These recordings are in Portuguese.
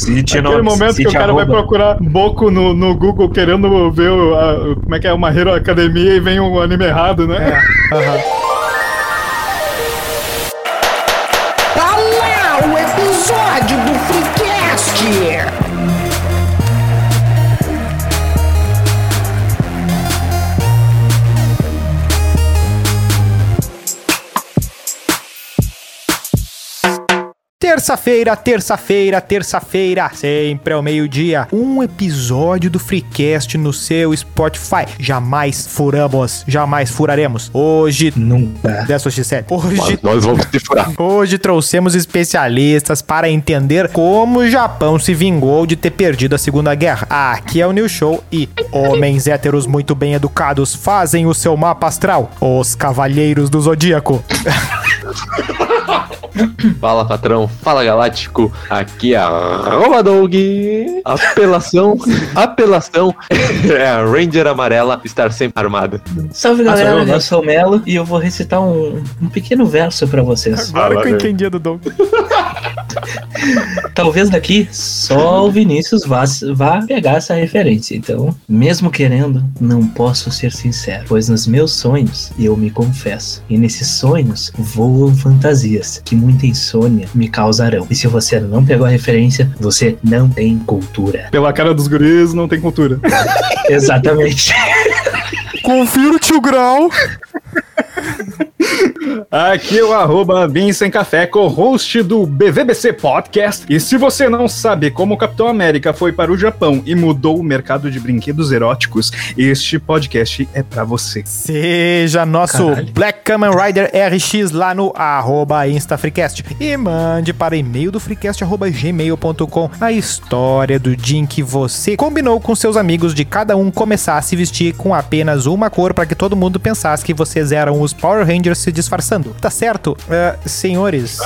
Aquele no- momento que o cara vai arroba. procurar Boku no, no Google querendo ver o, a- como é que é uma Hero Academia e vem um anime errado, né? Tá Terça-feira, terça-feira, terça-feira, sempre ao meio-dia, um episódio do Freecast no seu Spotify. Jamais furamos, jamais furaremos. Hoje, Nunca. dessa X7, hoje Mas nós vamos te furar. Hoje trouxemos especialistas para entender como o Japão se vingou de ter perdido a Segunda Guerra. Aqui é o New Show e homens héteros muito bem educados fazem o seu mapa astral. Os Cavalheiros do Zodíaco. Fala, patrão. Fala, galáctico. Aqui é a Roma Dog. Apelação. Apelação é a Ranger amarela estar sempre armada. Salve sou galera, eu, né? eu sou o Melo e eu vou recitar um, um pequeno verso pra vocês. Agora Fala, que eu velho. entendi do Doug. Talvez daqui só o Vinícius vá, vá pegar essa referência. Então, mesmo querendo, não posso ser sincero, pois nos meus sonhos eu me confesso. E nesses sonhos voam fantasias que muita insônia me causarão. E se você não pegou a referência, você não tem cultura. Pela cara dos guris, não tem cultura. Exatamente. Confira o tio Grau. Aqui é o arroba Vincent Café, co-host do BVBC Podcast. E se você não sabe como o Capitão América foi para o Japão e mudou o mercado de brinquedos eróticos, este podcast é pra você. Seja nosso Caralho. Black Kamen Rider RX lá no arroba InstaFreecast e mande para e-mail do freecast arroba gmail.com a história do dia em que você combinou com seus amigos de cada um começar a se vestir com apenas uma cor para que todo mundo pensasse que vocês eram os Power Rangers se disfarçando. Tá certo? É, senhores,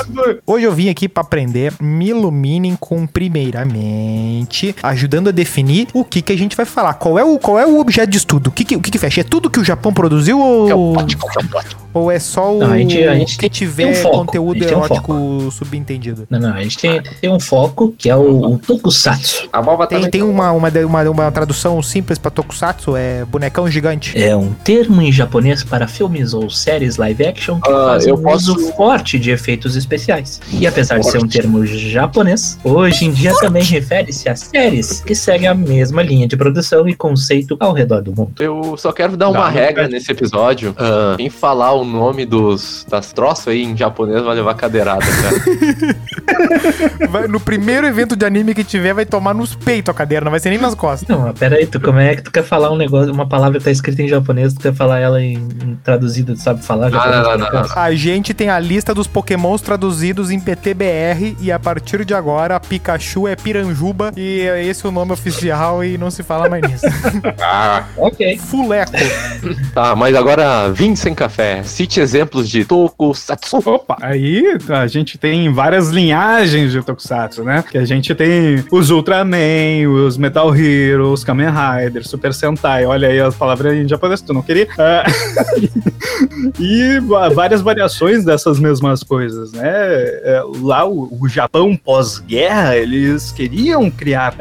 Hoje eu vim aqui pra aprender, me iluminem com primeiramente, ajudando a definir o que que a gente vai falar. Qual é o, qual é o objeto de estudo? O que que, o que que fecha? É tudo que o Japão produziu Que é o ou, que é o. ou é só o Não, a gente- a gente que tem- tiver tem um foco, conteúdo tem um erótico subentendido? Não, não, a gente tem, tem um foco que é o, o Tokusatsu. A Malva Tem, também tem uma, uma, uma, uma tradução simples pra Tokusatsu, é bonecão gigante. É um termo em japonês para filmes ou séries live action que Ah, fazem eu um posso- uso forte de efeitos especiais. E apesar de ser um Forte. termo japonês, hoje em dia também refere-se a séries que seguem a mesma linha de produção e conceito ao redor do mundo. Eu só quero dar uma Dá, regra não nesse episódio. Ah, quem falar o nome dos das troças aí em japonês vai levar cadeirada, cara. Vai- no primeiro evento de anime que tiver, vai tomar nos peitos a cadeira, não vai ser nem nas costas. Não, mas pera aí, tu, como é que tu quer falar um negócio, uma palavra que tá escrita em japonês, tu quer falar ela em, em traduzida, tu sabe falar japonês? não, não, não, não. A gente tem a lista dos pokémons traduzidos em PTBR e a partir de agora Pikachu é Piranjuba e é esse o nome oficial e não se fala mais nisso. Ah, Ok. Fuleco. tá, mas agora vim sem café. Cite exemplos de tokusatsu. Opa, aí a gente tem várias linhagens de Tokusatsu, né? Que a gente tem os Ultraman, os Metal Heroes, Kamen Rider, Super Sentai. Olha aí as palavras em japonês que tu não queria. Ah, e várias variações dessas mesmas coisas, né? É, Lá o, o Japão pós-guerra, eles queriam criar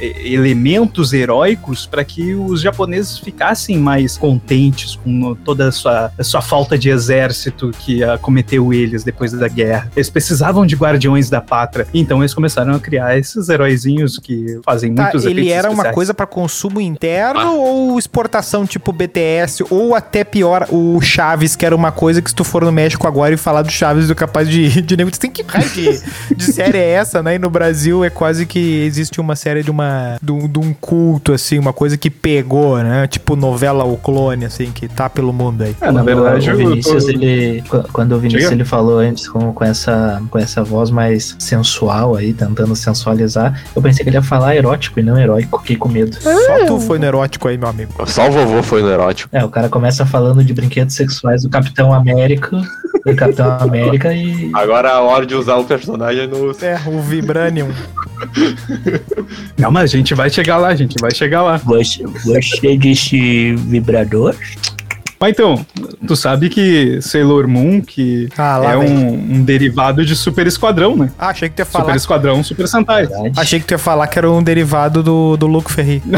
e- elementos heróicos para que os japoneses ficassem mais contentes com toda a sua, a sua falta de exército que acometeu eles depois da guerra. Eles precisavam de guardiões da pátria, então eles começaram a criar esses heróizinhos que fazem Tá, muitos ele efeitos era uma especiais. coisa pra consumo interno ou exportação tipo BTS ou até pior o Chaves, que era uma coisa que se tu for no México agora e falar do Chaves, tu é capaz de, de nego, tem que raio de, de série é essa, né? E no Brasil é quase que existe uma série de uma de um, de um culto assim, uma coisa que pegou, né? Tipo novela O Clone assim, que tá pelo mundo aí. É, na verdade, o Vinícius, tô- ele. qu- Quando o Vinícius ele falou antes com, com, essa, com essa voz mais sensual aí, tentando sensualizar, eu pensei que ele ia falar erótico e não heróico, fiquei com medo. Só tu foi no erótico aí, meu amigo. Só o vovô foi no erótico. É, o cara começa falando de brinquedos sexuais do Capitão América, do Capitão América e. Agora é a hora de usar o personagem no. É, o Vibranium. Não, mas a gente vai chegar lá, a gente vai chegar lá. Você, você disse vibrador? Mas então, tu sabe que Sailor Moon, que Ah, é um, um derivado de Super Esquadrão, né? Ah, achei que tu ia Super falar. Esquadrão, Super Sentai. Verdade. Achei que tu ia falar que era um derivado do, do Luco Ferri.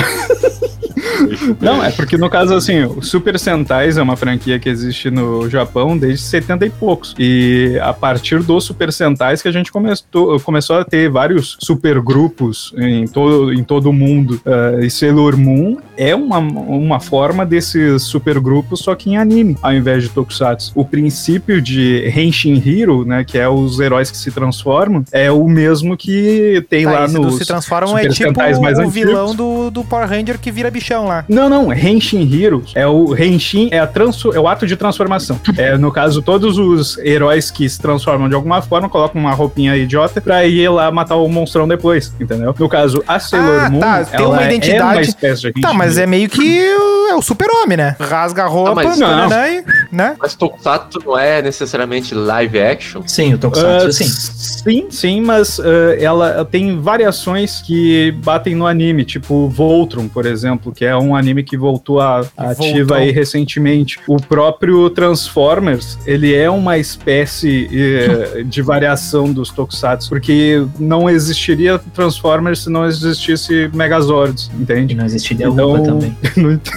Não, é porque no caso, assim, o Super Sentais é uma franquia que existe no Japão desde 70 e poucos. E a partir dos Super Sentais que a gente começou, começou a ter vários super grupos em todo, em todo o mundo. Ah, e Sailor Moon é uma, uma forma desses super grupos, só que em anime, ao invés de Tokusatsu. O princípio de Henshin Hero, né, que é os heróis que se transformam, é o mesmo que tem Tá, lá no se transformam é tipo o vilão do, do Power Ranger que vira bichão lá. Não, não, Henshin Heroes é o Henshin é, a transo, é o ato de transformação. É, no caso, todos os heróis que se transformam de alguma forma colocam uma roupinha idiota pra ir lá matar o monstrão depois, entendeu? No caso, a Sailor Ah, Moon, tá, tem ela uma é identidade- uma espécie de Tá, Henshin mas é Hero. meio que o- é o super-homem, né? Rasga a roupa, mas não. né, e- né? Mas Tokusatsu não é necessariamente live action? Sim, o Tokusatsu, Ah, sim. Sim, sim, mas ah, ela tem variações que batem no anime, tipo Voltron, por exemplo, que é um anime que voltou a, a ativa aí recentemente. O próprio Transformers, ele é uma espécie eh, de variação dos Tokusatsu, porque não existiria Transformers se não existisse Megazords, E entende? não existiria Então- Uba também. Não ent-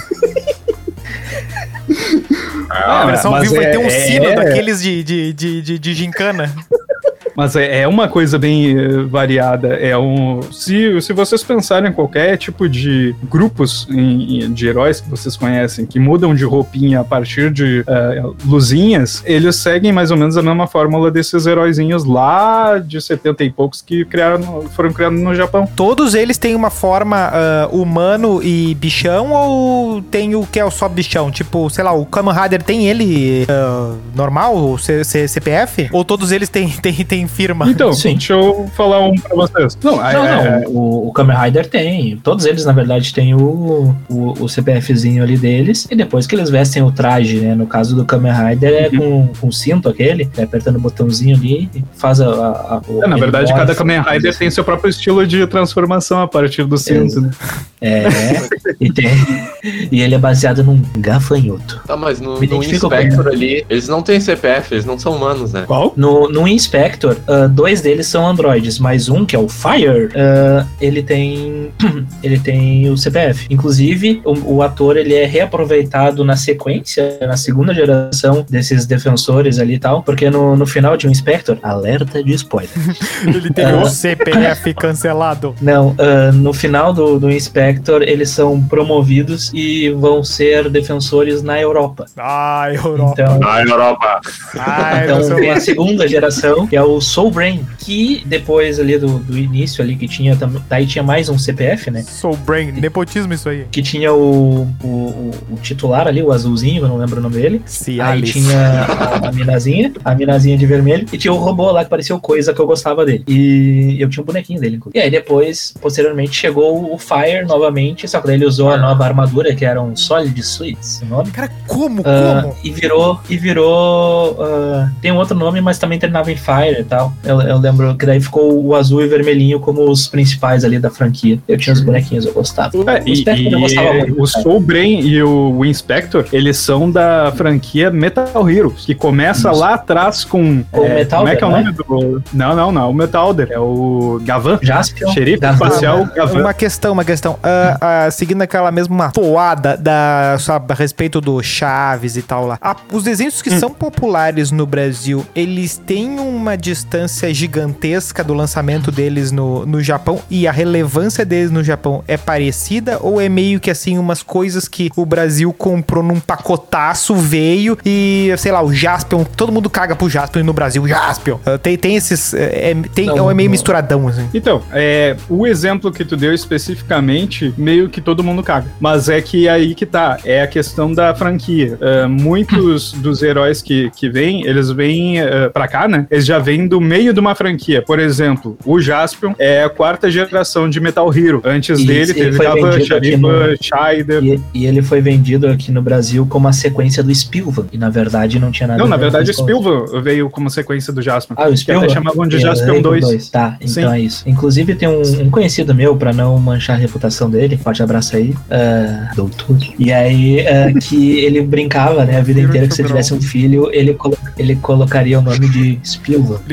Ah, a versão vivo vai é- ter um sino é- daqueles de, de, de, de, de gincana. Mas é, é uma coisa bem eh, variada. É um. Se, se vocês pensarem em qualquer tipo de grupos em- de heróis que vocês conhecem, que mudam de roupinha a partir de eh, luzinhas, eles seguem mais ou menos a mesma fórmula desses heróizinhos lá de 70 e poucos que criaram, foram criados no Japão. Todos eles têm uma forma ah, humano e bichão ou tem o que é o só bichão? Tipo, sei lá, o Kamen Rider tem ele ah, normal, C- C- CPF? Ou todos eles têm, têm, têm firma? Então, Sim. deixa eu falar um pra vocês. Não, Não, é- não, o, o Kamen Rider tem. Todos eles, na verdade, têm o, o, o CPFzinho ali deles. E depois que eles vestem o traje, né? No caso do Kamen Rider, é com, com o cinto aquele, é apertando o botãozinho ali e faz a. a, a o- é, na verdade, morre, cada Kamen Rider assim. tem seu próprio estilo de transformação a partir do cinto, né? É, e tem. E ele é baseado num gafanhoto. Tá, mas no, no Inspector ali, eles não têm CPF, eles não são humanos, né? Qual? No, no Inspector, ah, dois deles são androides, mas um, que é o Fire, ah, ele tem ele tem o CPF. Inclusive, o, o ator ele é reaproveitado na sequência, na segunda geração desses defensores ali e tal, porque no, no final de um Inspector, alerta de spoiler. Ele tem o CPF cancelado. Não, ah, no final do, do Inspector, eles são promovidos e vão ser defensores na Europa. Ah, Europa. Então, Na Europa! Ai, Então tem a segunda geração, que é o Soul Brain, que depois ali do, do início ali, que tinha também. Daí tinha mais um CPF, né? Soul Brain, nepotismo isso aí. Que tinha o, o, o- o titular ali, o azulzinho, eu não lembro o nome dele. Aí Cialis. tinha a, a minazinha, a minazinha de vermelho, e tinha o robô lá que parecia coisa que eu gostava dele. E eu tinha um bonequinho dele, inclusive. E aí depois, posteriormente, chegou o Fire novamente, só que daí ele usou a nova armadura, que era um Solid Suits, o nome. Cara, como? Ah, Como? e virou, e virou. ah, tem um outro nome, mas também terminava em Fire e tal. Eu, eu lembro que daí ficou o azul e vermelhinho como os principais ali da franquia. Eu tinha os bonequinhos, eu gostava. É, o Spectre eu gostava e, muito. o cara. Soul Brain e o Inspector, eles são da franquia Metal Heroes, que começa Isso. lá atrás com. O é, Metalder, como é que é o não é? nome do. Não, não, não. O Metalder. É o Gavan. Jaspion. Xerife Gavan. espacial Gavan. Uma questão, uma questão. Ah, ah, seguindo aquela mesma toada da, sabe, a respeito do Chaves e tal lá. Ah, os desenhos que são populares no Brasil, eles têm uma distância gigantesca do lançamento deles no, no Japão e a relevância deles no Japão é parecida ou é meio que assim umas coisas que o Brasil comprou num pacotaço, veio e, sei lá, o Jaspion, todo mundo caga pro Jaspion no Brasil, Jaspion. Ah, tem, tem esses. É, é- tem, Não, é meio não. misturadão, assim. Então, é, o exemplo que tu deu especificamente, meio que todo mundo caga. Mas é que aí que tá, é a questão da franquia. É, muitos dos heróis que, que vêm, eles vêm é, pra cá, né? Eles já vêm do meio de uma franquia. Por exemplo, o Jaspion é a quarta geração de Metal Hero. Antes Isso, dele ele teve foi Gava, vendido aqui Sharifa, no- Scheider. E, e ele foi vendido aqui no Brasil como a sequência do Spielberg. E na verdade não tinha nada Não, a na ver verdade o. Spielberg veio como sequência do Jaspion. Ah, o que Spielberg? até chamavam de É, Jaspion Rainbow 2. Tá, então Sim. é isso. Inclusive tem um, um conhecido meu, pra não manchar a reputação dele, forte abraço aí, ah, doutor. E aí, ah, que ele brincava, né, a vida inteira que se tivesse um filho, ele, colo- ele colocaria o nome de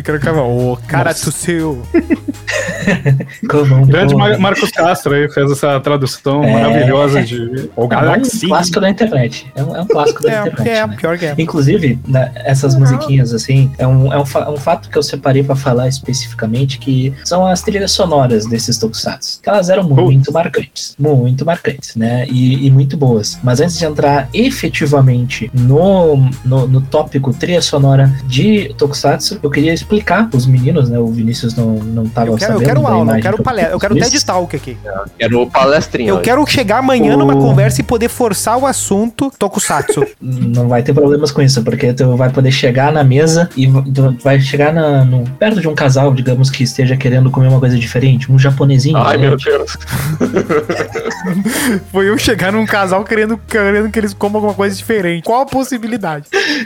Ele colocava, ô, cara do seu. Grande. Mar Marcos Castro aí fez essa tradução É. maravilhosa de O É um Galaxy. clássico da internet. É um, é um clássico da É, internet. é, né? pior que é. Inclusive, né, essas musiquinhas, assim, é um, é, um fa- um fato que eu separei pra falar especificamente, que são as trilhas sonoras desses tokusatsu. Que elas eram muito marcantes. Muito marcantes, né? E, e muito boas. Mas antes de entrar efetivamente no, no, no tópico trilha sonora de tokusatsu, eu queria explicar pros meninos, né? O Vinícius não, não tava Eu quero, eu sabendo quero da aula, eu quero que palestra, eu quero. TED Talk aqui. Quero palestrinha. Eu hoje. quero chegar amanhã numa O- conversa e poder forçar o assunto Tokusatsu. Não vai ter problemas com isso, porque tu vai poder chegar na mesa e vai chegar na, no- perto de um casal, digamos, que esteja querendo comer uma coisa diferente, um japonesinho. Ai, né? meu Deus. Foi eu chegar num casal querendo, querendo que eles comam alguma coisa diferente. Qual a possibilidade?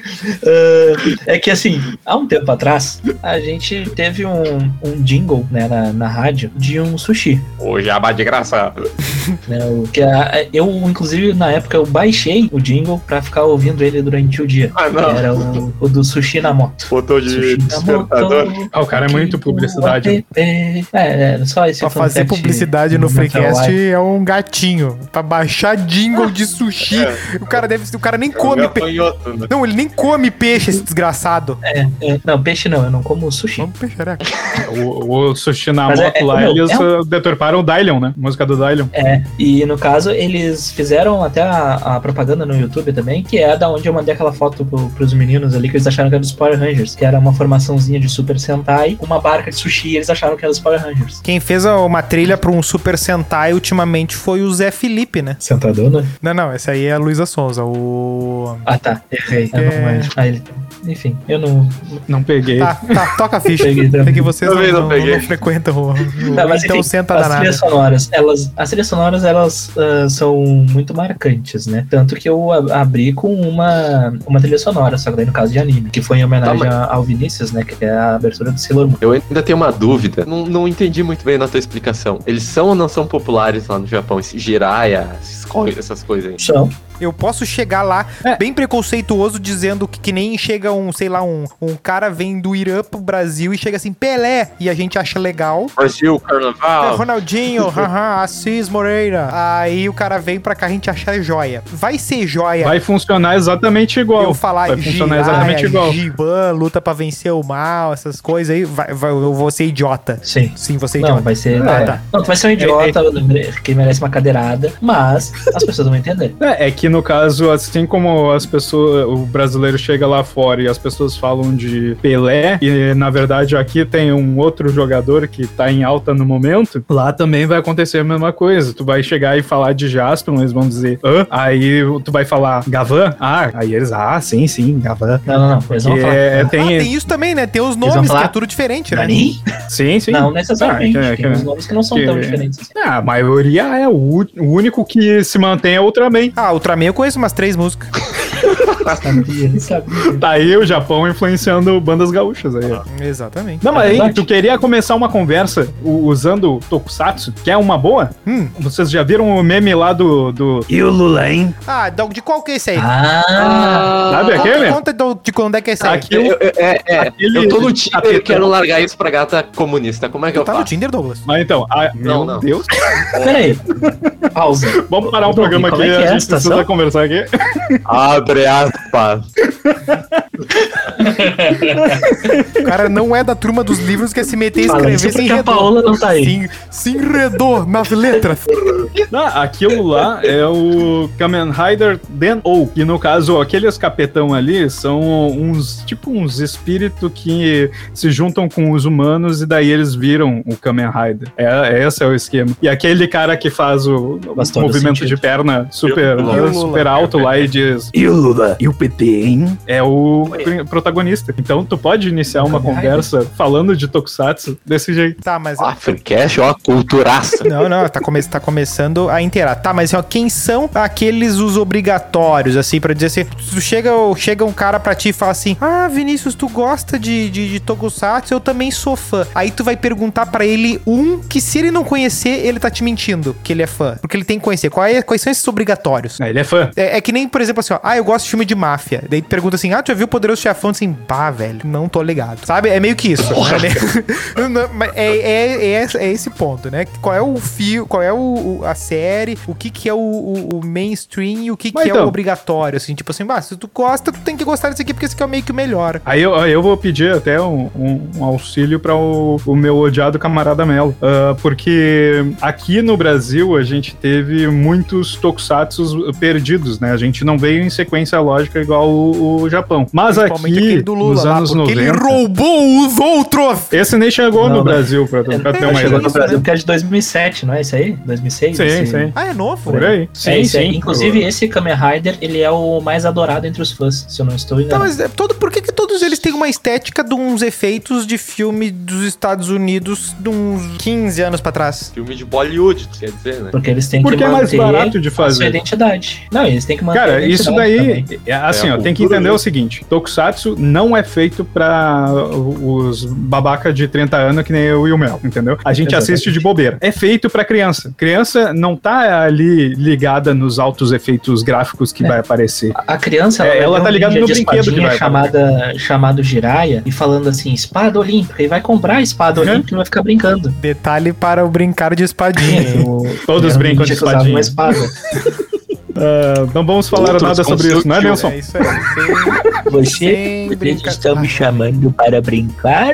Ah, é que assim, há um tempo atrás, a gente teve um, um jingle né, na, na rádio de um sushi. O jabá de graça. Né, o, que a- eu, inclusive, na época, eu baixei o jingle pra ficar ouvindo ele durante o dia. Ah, Que não. Era o, o do sushi na moto. Foto de Sushi despertador. moto. Ah, o cara é muito publicidade. É, é, só esse Pra fazer publicidade no Freecast é um gatinho. Pra baixar jingle de sushi. O cara deve o cara nem come peixe. Gafanhoto, né? Não, ele nem come peixe, esse desgraçado. É, não, peixe não, eu não como sushi. Vamos né? O, o Sushi na Mas é- moto é- lá, meu, eles é um- uh, deturparam o Dylion, né? Música do Dylion. É, e no caso eles fizeram até a, a propaganda no YouTube também, que é da onde eu mandei aquela foto pro, pros meninos ali que eles acharam que era dos Power Rangers, que era uma formaçãozinha de Super Sentai com uma barca de sushi e eles acharam que era dos Power Rangers. Quem fez uma trilha pra um Super Sentai ultimamente foi o Zé Felipe, né? Sentadona? Não, não, essa aí é a Luísa Souza. O. Ah tá, errei. É. manjo. Ah, ele- Enfim, eu não. Não peguei. Tá, tá, toca a ficha. Peguei. É que vocês não, Também não não- frequentam o. o- Não, mas então enfim, senta as danada. trilhas sonoras, elas, as trilhas sonoras, elas ah, são muito marcantes, né? Tanto que eu abri com uma, uma trilha sonora, só que daí no caso de anime, que foi em homenagem Tá, mas- a- ao Vinícius, né? Que é a abertura do Sailor Moon. Eu ainda tenho uma dúvida. Não, não entendi muito bem na tua explicação. Eles são ou não são populares lá no Japão? Esse Jiraiya, essas coisas aí. São. Eu posso chegar lá É. bem preconceituoso dizendo que, que nem chega um, sei lá, um, um cara vem do Irã pro Brasil e chega assim, Pelé, e a gente acha legal. Brasil, É, Carnaval. Ronaldinho, haha, Assis Moreira. Aí o cara vem pra cá, a gente acha joia. Vai ser joia Vai funcionar exatamente igual. eu falar Vai funcionar exatamente igual. Giban, luta pra vencer o mal, essas coisas aí, vai, vai- eu vou ser idiota. Sim. Sim, você é Não, idiota. vai ser. Ah, é. tá. Não, tu vai ser um idiota que merece uma cadeirada, mas as pessoas vão entender. É, é que no caso, assim como as pessoas, o brasileiro chega lá fora e as pessoas falam de Pelé, e na verdade aqui tem um outro jogador que tá em alta no momento, lá também vai acontecer a mesma coisa. Tu vai chegar e falar de Jaspion, eles vão dizer, hã? Aí tu vai falar Gavan? Ah, aí eles, ah, sim, sim, Gavan. Não, não, não. Eles vão Que falar. é, Ah, tem, tem isso também, né? Tem os nomes, falar- que é tudo diferente, né? Nani? Sim, sim. Não necessariamente. Ah, que- tem que- uns nomes que não são que- tão diferentes assim. Ah, a maioria é o, o único que se mantém é Ultraman. Ah, Ultraman eu conheço umas três músicas. Sabia, sabia. Tá aí o Japão influenciando bandas gaúchas aí, ó. Exatamente. Não, mas É aí, tu queria começar uma conversa usando Tokusatsu, que é uma boa? Hum. Vocês já viram o meme lá do. do... E o Lula, hein? Ah, de de qual que é esse aí? Ah, Sabe conta, aquele? conta do- de quando é que é esse aí. Aqui- Eu, eu- é, é, Aquele eu tô no Tinder e quero largar isso pra gata comunista. Como é que eu tá no faço? Tinder, Douglas? Mas então, a- Não, meu não. Deus. peraí. Pausa. Vamos parar o Doug, programa aqui, é é a a gente precisa conversar aqui. Abre aspas. O cara não é da turma dos livros que é se meter e Fala escrever isso se porque a. Paola não tá aí. Se, se enredou nas letras. Não, aquilo lá é o Kamen Rider Den ou que no caso, aqueles capetão ali são uns, tipo uns espíritos que se juntam com os humanos e daí eles viram o Kamen Rider. É, esse é o esquema. E aquele cara que faz o, movimento sentido. de perna super, E o Lula. super alto lá e diz e o Lula? E o PT, hein? É o protagonista. Então tu pode iniciar uma conversa falando de Tokusatsu desse jeito. Tá, mas. Ah, Freecast é uma culturaça. Não, não, tá, come tá começando a inteirar. Tá, mas ó, quem são aqueles os obrigatórios, assim, pra dizer assim, tu chega, chega um cara pra ti e fala assim, ah, Vinícius, tu gosta de, de, de Tokusatsu? Eu também sou fã. Aí tu vai perguntar pra ele um que se ele não conhecer, ele tá te mentindo que ele é fã. Porque ele tem que conhecer. Qual é- quais são esses obrigatórios? É, ele é fã. É, é que nem, por exemplo, assim, ó, ah, eu gosto de filme de máfia. Daí tu pergunta assim, ah, tu já viu o Poderoso Chefão? Assim, bah, velho, não tô ligado. Sabe? É meio que isso. né? É, é, é, é esse ponto, né? Qual é o fio, qual é o, a série, o que que é o, o- o mainstream e o que que Mas é então- o obrigatório, assim. Tipo assim, bah, se tu gosta, tu tem que gostar desse aqui porque esse aqui é meio que o melhor. Aí eu, eu vou pedir até um, um- um auxílio para o, o meu odiado camarada Melo. Ah, porque aqui no Brasil a gente teve muitos tokusatsus perdidos, né? A gente não veio em sequência lógica igual o, o Japão. Mas aqui, aquele do Lula nos lá, anos porque 90... ele roubou os outros! Esse nem chegou Não, no não. Brasil, pra, pra ter uma chegou ideia. no Brasil porque é de 2007, não é isso aí? 2006? Sim, esse... sim. Ah, é novo? Por aí. Sim, é, esse aí. sim. Inclusive, esse Kamen Rider, ele é o mais adorado entre os fãs, se eu não estou Tá, enganado. mas é todo, por que, que todos eles têm uma estética de uns efeitos de filme dos Estados Unidos de uns 15 anos pra trás? Filme de Bollywood, quer dizer, né? Porque eles têm Porque que é mais manter barato de a sua fazer. identidade. Não, eles têm que manter a Cara, isso daí, também. é, assim, É a ó, tem que cultura, entender né? o seguinte: Tokusatsu não é feito pra os babaca de 30 anos que nem eu e o Mel, entendeu? A gente Exatamente. assiste de bobeira. É feito pra criança. Criança não tá ali ligada nos altos efeitos gráficos que É. vai aparecer. A criança, É, vai ela tá um ligada no brinquedo que vai chamada, chamado Jiraya e falando assim, espada olímpica, e vai comprar a espada Uhum. olímpica e vai ficar brincando. Detalhe para o brincar de espadinha. O- Todos brincam de usava espadinha. Uma espada. Ah, não vamos falar Outros nada sobre isso, não é, seu Nelson? é isso aí. Sem, Você, sem vocês brincar. estão me chamando para brincar?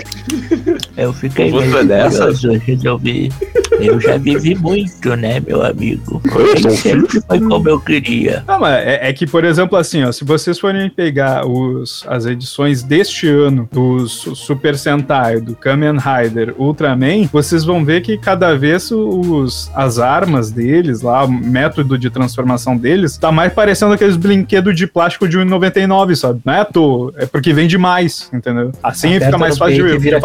Eu fiquei Você meio é dessa? curioso, resolvi. Eu já vivi muito, né, meu amigo? Eu Nem sempre foi como eu queria. Não, mas é, é que, por exemplo, assim, ó, se vocês forem pegar os, as edições deste ano do Su- Super Sentai, do Kamen Rider, Ultraman, vocês vão ver que cada vez os, as armas deles, lá, o método de transformação deles, tá mais parecendo aqueles brinquedos de plástico de 1,99, sabe? Não é à toa, é porque vende mais, entendeu? Assim Aperta fica mais fácil de, a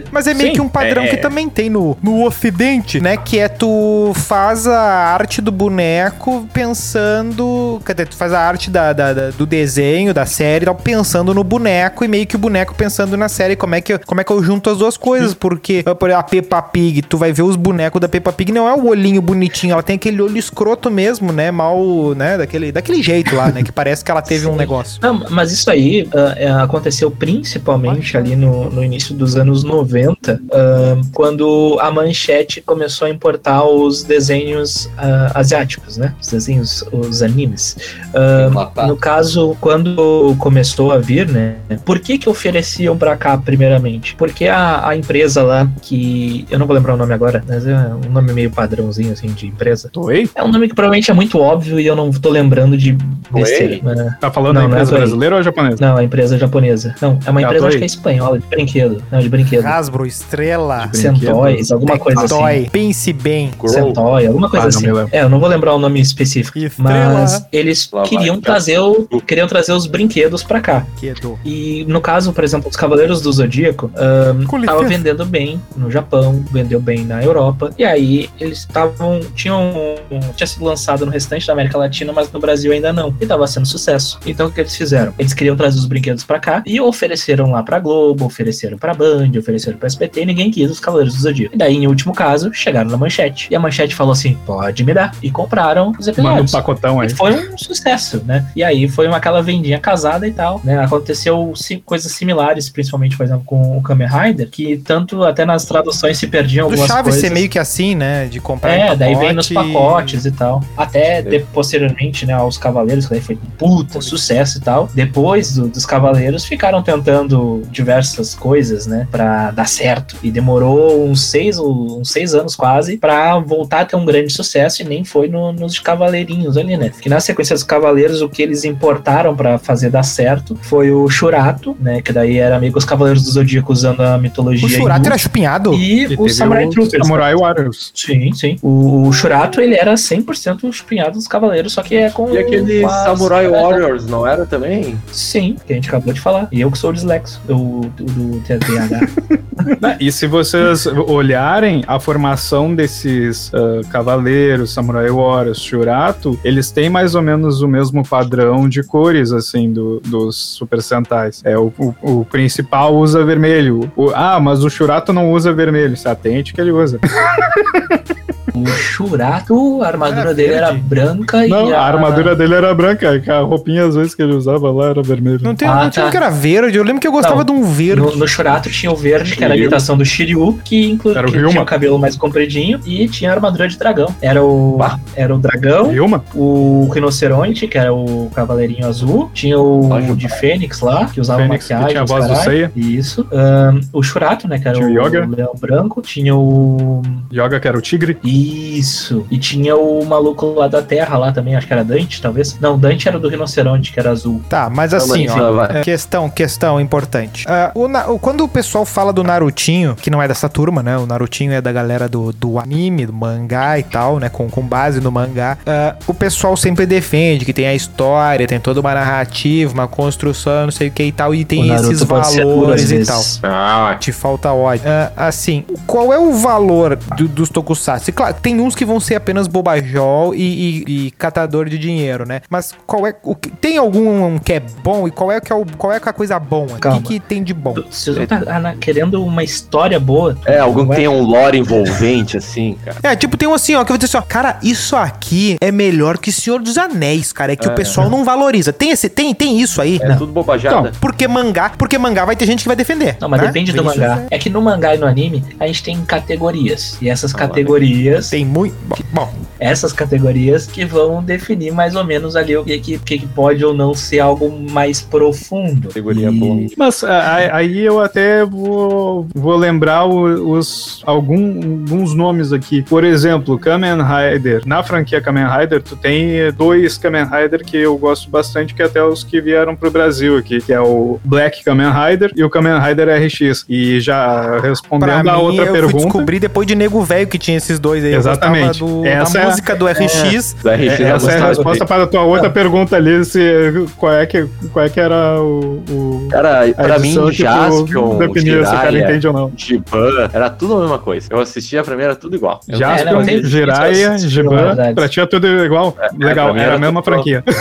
fazer. Mas é meio Sim, que um padrão é. que também tem no, no ocidente, né? Que é tu faz a arte do boneco pensando... Quer dizer, tu faz a arte da, da- da- do desenho, da série, e tal, pensando no boneco e meio que o boneco pensando na série. Como é que, como é que eu junto as duas coisas? Porque por exemplo, a Peppa Pig, tu vai ver os bonecos da Peppa Pig, não é o olhinho bonitinho, ela tem aquele olho escroto mesmo, né? Mal, né? Daquele, daquele jeito lá, né? Que parece que ela teve um negócio. Não, mas isso aí ah, é, aconteceu principalmente ali no, no início dos anos 90, ah, quando a Manchete começou a importar os desenhos ah, asiáticos, né? Os desenhos, os animes. Matar. no caso, quando começou a vir, né? Por que que ofereciam pra cá primeiramente? Porque a, a empresa lá, que eu não vou lembrar o nome agora, mas é um nome meio padrãozinho assim de empresa. Toei? É um nome que provavelmente é muito óbvio e eu não tô lembrando de besteira. né? Tá falando Não, da é empresa Toei. brasileira ou japonesa? Não, a empresa é japonesa. Não, é uma É empresa, acho que é espanhola, de brinquedo. Não, de brinquedo. Hasbro, Estrela. Centóis, alguma coisa assim. Pense bem. Centói, alguma coisa Ah, assim. lembro. É, eu não vou lembrar o nome específico. Estrela. Mas eles Lá vai, queriam tá. trazer, o, queriam trazer os brinquedos pra cá. Quedo. E no caso, por exemplo, os Cavaleiros do Zodíaco Com tava vendendo bem no Japão, vendeu bem na Europa. E aí eles estavam. Tinham. Tinha sido lançado no restante da América Latina, mas no Brasil ainda não. E tava sendo sucesso. Então o que eles fizeram? Eles queriam trazer os brinquedos pra cá e ofereceram lá pra Globo, ofereceram pra Band, ofereceram pra SBT e ninguém quis os Cavaleiros do Zodíaco. E daí, em último caso, chegaram na manchete. E a manchete falou assim: pode me dar. E compraram os Manda um episódios. pacotão aí. E foi um sucesso, né? E aí foi uma, aquela vendinha casada e tal, né? Aconteceu si- coisas similares, principalmente, por exemplo, com o Kamen Rider, que tanto até nas traduções se perdiam Do algumas Chaves coisas. ser meio que assim, né? De comprar É, daí vem nos pacote. pacotes e tal. Até de- posteriormente, né, aos Cavaleiros, que daí foi um puta sucesso e tal. Depois do- dos Cavaleiros, ficaram tentando diversas coisas, né, pra dar certo. E demorou uns seis, ou- uns seis 10 anos quase, pra voltar a ter um grande sucesso e nem foi no- nos Cavaleirinhos ali, né? Que na sequência dos Cavaleiros, o que eles importaram pra fazer dar certo foi o Shurato, né? Que daí era meio que os Cavaleiros do Zodíaco usando a mitologia. O Shurato hindu. era chupinhado? E, E o Samurai o Troopers. Samurai Warriors. Sim, sim. O, o Shurato, ele era 100% chupinhado dos Cavaleiros, só que é com... E aquele as- Samurai Warriors, não era também? Sim, que a gente acabou de falar. E eu que sou o dislexo, o do, do TDAH. Né, E se vocês olharem a formação desses ah, cavaleiros, Samurai Warriors, Shurato, eles têm mais ou menos o mesmo padrão de cores, assim, do- dos Super Sentais. É, o, o- o principal usa vermelho. O- ah, mas o Shurato não usa vermelho. Se atente que ele usa. o Shurato, a armadura Era dele era branca e Não, a armadura dele era branca, a roupinha às vezes que ele usava lá era vermelha. Não, tem, Ah, não tinha tá. um que era verde. Eu lembro que eu gostava Não, de um verde. No, no Shurato tinha o verde, que era a imitação do Shiryu, que, inclu Era o que Ryuma. tinha o cabelo mais compridinho, e tinha a armadura de dragão. Era o, Bah. era o dragão, Vilma? o rinoceronte, que era o cavaleirinho azul, tinha o de Fênix lá, que usava Fênix, que maquiagem. tinha a voz do caralho. Seiya. Isso. Ahn, o Shurato, né, que era Tinha o o, Yoga. leão branco, tinha o... Yoga, que era o tigre. Isso. E tinha o maluco lá da Terra lá também, acho que era Dante, talvez. Não, Dante era do rinoceronte, que era azul. Tá, mas Não, assim, mas, ó. Questão, questão importante. Ah, o Na- o- quando o pessoal fala do Narutinho, que não é dessa turma, né? O Narutinho é da galera do, do anime, do mangá e tal, né? Com, com base no mangá. ah, o pessoal sempre defende que tem a história, tem toda uma narrativa, uma construção, não sei o que e tal, e tem esses valores e tal. Ah, Te falta ódio. Ah, assim, qual é o valor do- dos tokusatsu? Claro, tem uns que vão ser apenas bobajol e, e- e catador de dinheiro, né? Mas qual é o que, tem algum que é bom e qual é que é o, qual é que é a coisa boa? O que, que tem de bom? Se você tá ah, querendo uma história boa. é, algum não que tenha um lore envolvente, assim, cara. É, tipo, tem um assim, ó, que eu vou dizer assim, ó, cara, isso aqui é melhor que Senhor dos Anéis, cara, é que o pessoal não valoriza. Tem esse, tem, tem isso aí? É tudo bobajada. Porque mangá, porque mangá vai ter gente que vai defender. Não, mas né? depende do Isso mangá. é- É que no mangá e no anime, a gente tem categorias. E essas Ah, categorias, Tem muito. Bom, bom, essas categorias que vão definir mais ou menos ali o que, que, que pode ou não ser algo mais profundo. Categoria E- boa. Mas aí eu até vou, vou lembrar os, algum- alguns nomes aqui. Por exemplo, Kamen Rider. Na franquia Kamen Rider, tu tem dois Kamen Rider que eu gosto bastante, que até os que vieram pro Brasil aqui, que é o Black Kamen Rider e o Kamen Rider RX. E já pra respondendo mim, a outra eu pergunta. descobrir depois de Nego Velho que tinha esses dois aí. Exatamente. Eu do, Essa da é a- música do RX. Da RX É, eu essa é a resposta para a tua outra pergunta ali, se, qual, é que, qual é que era o. o Cara, pra mim, Jaspion, se o cara Jiraiya, entende ou não. Giban, era tudo a mesma coisa. Eu assistia pra mim, era tudo igual. Eu- Jaspion, É, não, Jiraiya, Giban, pra ti é tudo igual. Legal, pra mim era a era mesma franquia.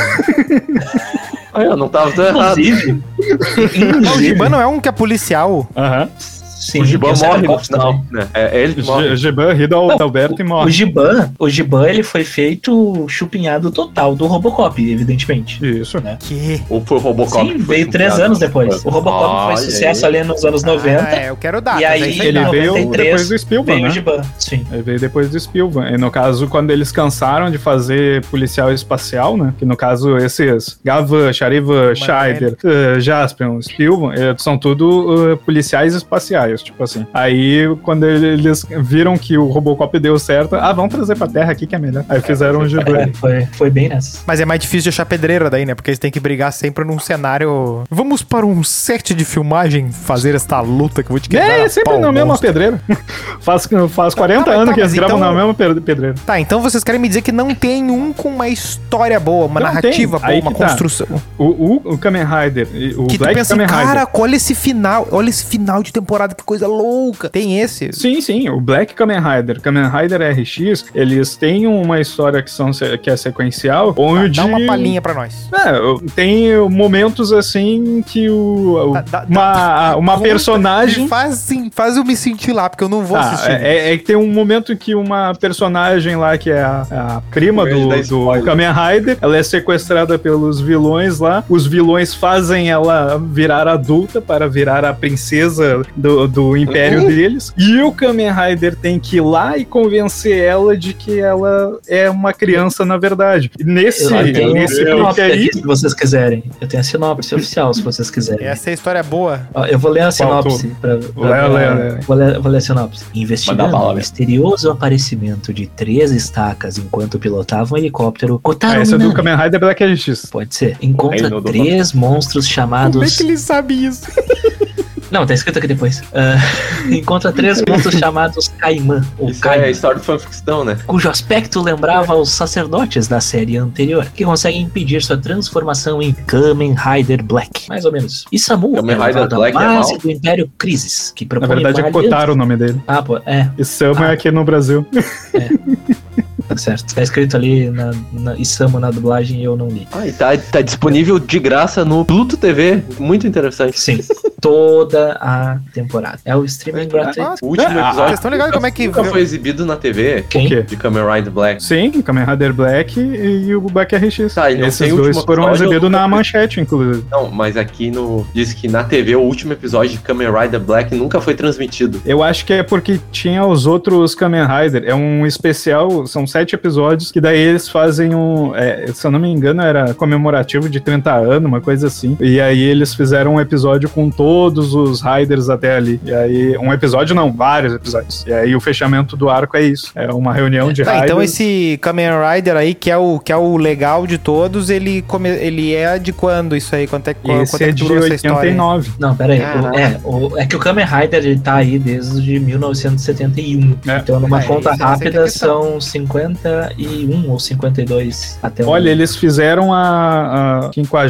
Ah, eu não tava tão errado. Inclusive, Não, o Giban não é um que é policial. Aham. Sim, O Giban sei morre que no final, né? É ele que morre. G- Giban ri do Alberto e O morre. Giban, o Giban, ele foi feito chupinhado total do Robocop, evidentemente. Isso. Que? Ou foi o Robocop? Sim, que veio três anos depois. O Robocop foi sucesso aí. ali nos anos 90. Ah, é, eu quero dar. E aí, Ele veio 93 depois do Spielberg, veio o né? Giban, sim. Ele veio depois do Spielberg. E no caso, quando eles cansaram de fazer policial espacial, né? Que no caso, esses Gavan, Charivan, Scheider, uh, Jaspion, Spielberg, eh, são tudo uh, policiais espaciais, tipo assim. Aí, quando eles viram que o Robocop deu certo, ah, vamos trazer pra Terra aqui que é melhor. Aí fizeram o Giban. É, foi, foi bem nessa. Mas é mais difícil de achar pedreira daí, né? Porque eles têm que brigar sempre num cenário. Vamos para um set de filmagem fazer esta luta que eu vou te quebrar. É, sempre na mesma pedreira. faz, faz 40 Tá, mas anos tá, que eles mas gravam então- na mesma pe- pedreira. Tá, então vocês querem me dizer que não tem um com uma história boa, uma Não narrativa tem. boa, Aí uma tá. construção. O, o, o Kamen Rider, e o que tu Black pensa, Kamen Rider. cara, olha esse final, olha esse final de temporada, que coisa louca. Tem esse. Sim, sim, o Black Kamen Rider, Kamen Rider RX, eles têm uma história que, são, que é sequencial, onde... Dá uma palhinha pra nós. É, tem momentos assim que o, Dá- dá- uma, uma Conta personagem... Faz, sim, faz eu me sentir lá, porque eu não vou Tá, assistir. é, é que tem um momento que uma personagem lá, que é a, a prima do, do. Kamen Rider, ela é sequestrada pelos vilões lá. Os vilões fazem ela virar adulta para virar a princesa do, do império deles. E o Kamen Rider tem que ir lá e convencer ela de que ela é uma criança, na verdade. E Nesse, Eu tenho nesse a clipe sinopse aí. aqui, se vocês quiserem. Eu tenho a sinopse oficial, se vocês quiserem. Essa é a história boa. Eu vou ler a sinopse. Pra, pra- Lê, pra- lê, lê. Vou, ler, vou ler a sinopse. Investigando o misterioso aparecimento de três estacas enquanto pilotavam um helicóptero, Ah, Kotaro essa é do Kamen Rider Black RX. Pode ser. Encontra três monstros Como é chamados. que ele sabe isso? Não, tá escrito aqui depois. Ah, encontra três monstros chamados Caimã, ou Isso é a Caimã, história do fanficção, né? cujo aspecto lembrava os sacerdotes da série anterior, que conseguem impedir sua transformação em Kamen Rider Black. Mais ou menos. E Samu Kamen é Rider Black é base mal? do Império Crisis, que Na propõe verdade é Kotaro o nome dele. Ah, pô, é, E Sama é aqui no Brasil. Tá certo. Tá escrito ali na, na Isamu na dublagem e eu não li. Ah, e tá, tá disponível de graça no Pluto TV. Muito interessante. Sim, toda a temporada. É o streaming gratuito. O último Ah, episódio questão legal é como é que. nunca foi exibido na TV Quem? quê? de Kamen Rider Black. Sim, Kamen Rider Black e, e o Black RX. Tá, e não Esses dois foram exibidos na manchete, inclusive. Não, mas aqui no. Diz que na TV o último episódio de Kamen Rider Black nunca foi transmitido. Eu acho que é porque tinha os outros Kamen Rider. É um especial, são sete episódios, que daí eles fazem um. é, se eu não me engano, era comemorativo de 30 anos, uma coisa assim. E aí eles fizeram um episódio com todos os Riders até ali. E aí, um episódio não, vários episódios. E aí o fechamento do arco é isso. É uma reunião de Tá, Riders. então esse Kamen Rider aí, que é o, que é o legal de todos, ele, come, ele é de quando isso aí? Quanto é, quanto Esse é é que de durou essa história? 89. Não, pera aí. O- Caraca. é, o- é que o Kamen Rider ele tá aí desde 1971. É. Então, numa É, conta é é rápida, são 51 ou 52 até o Olha, eles fizeram a, a 50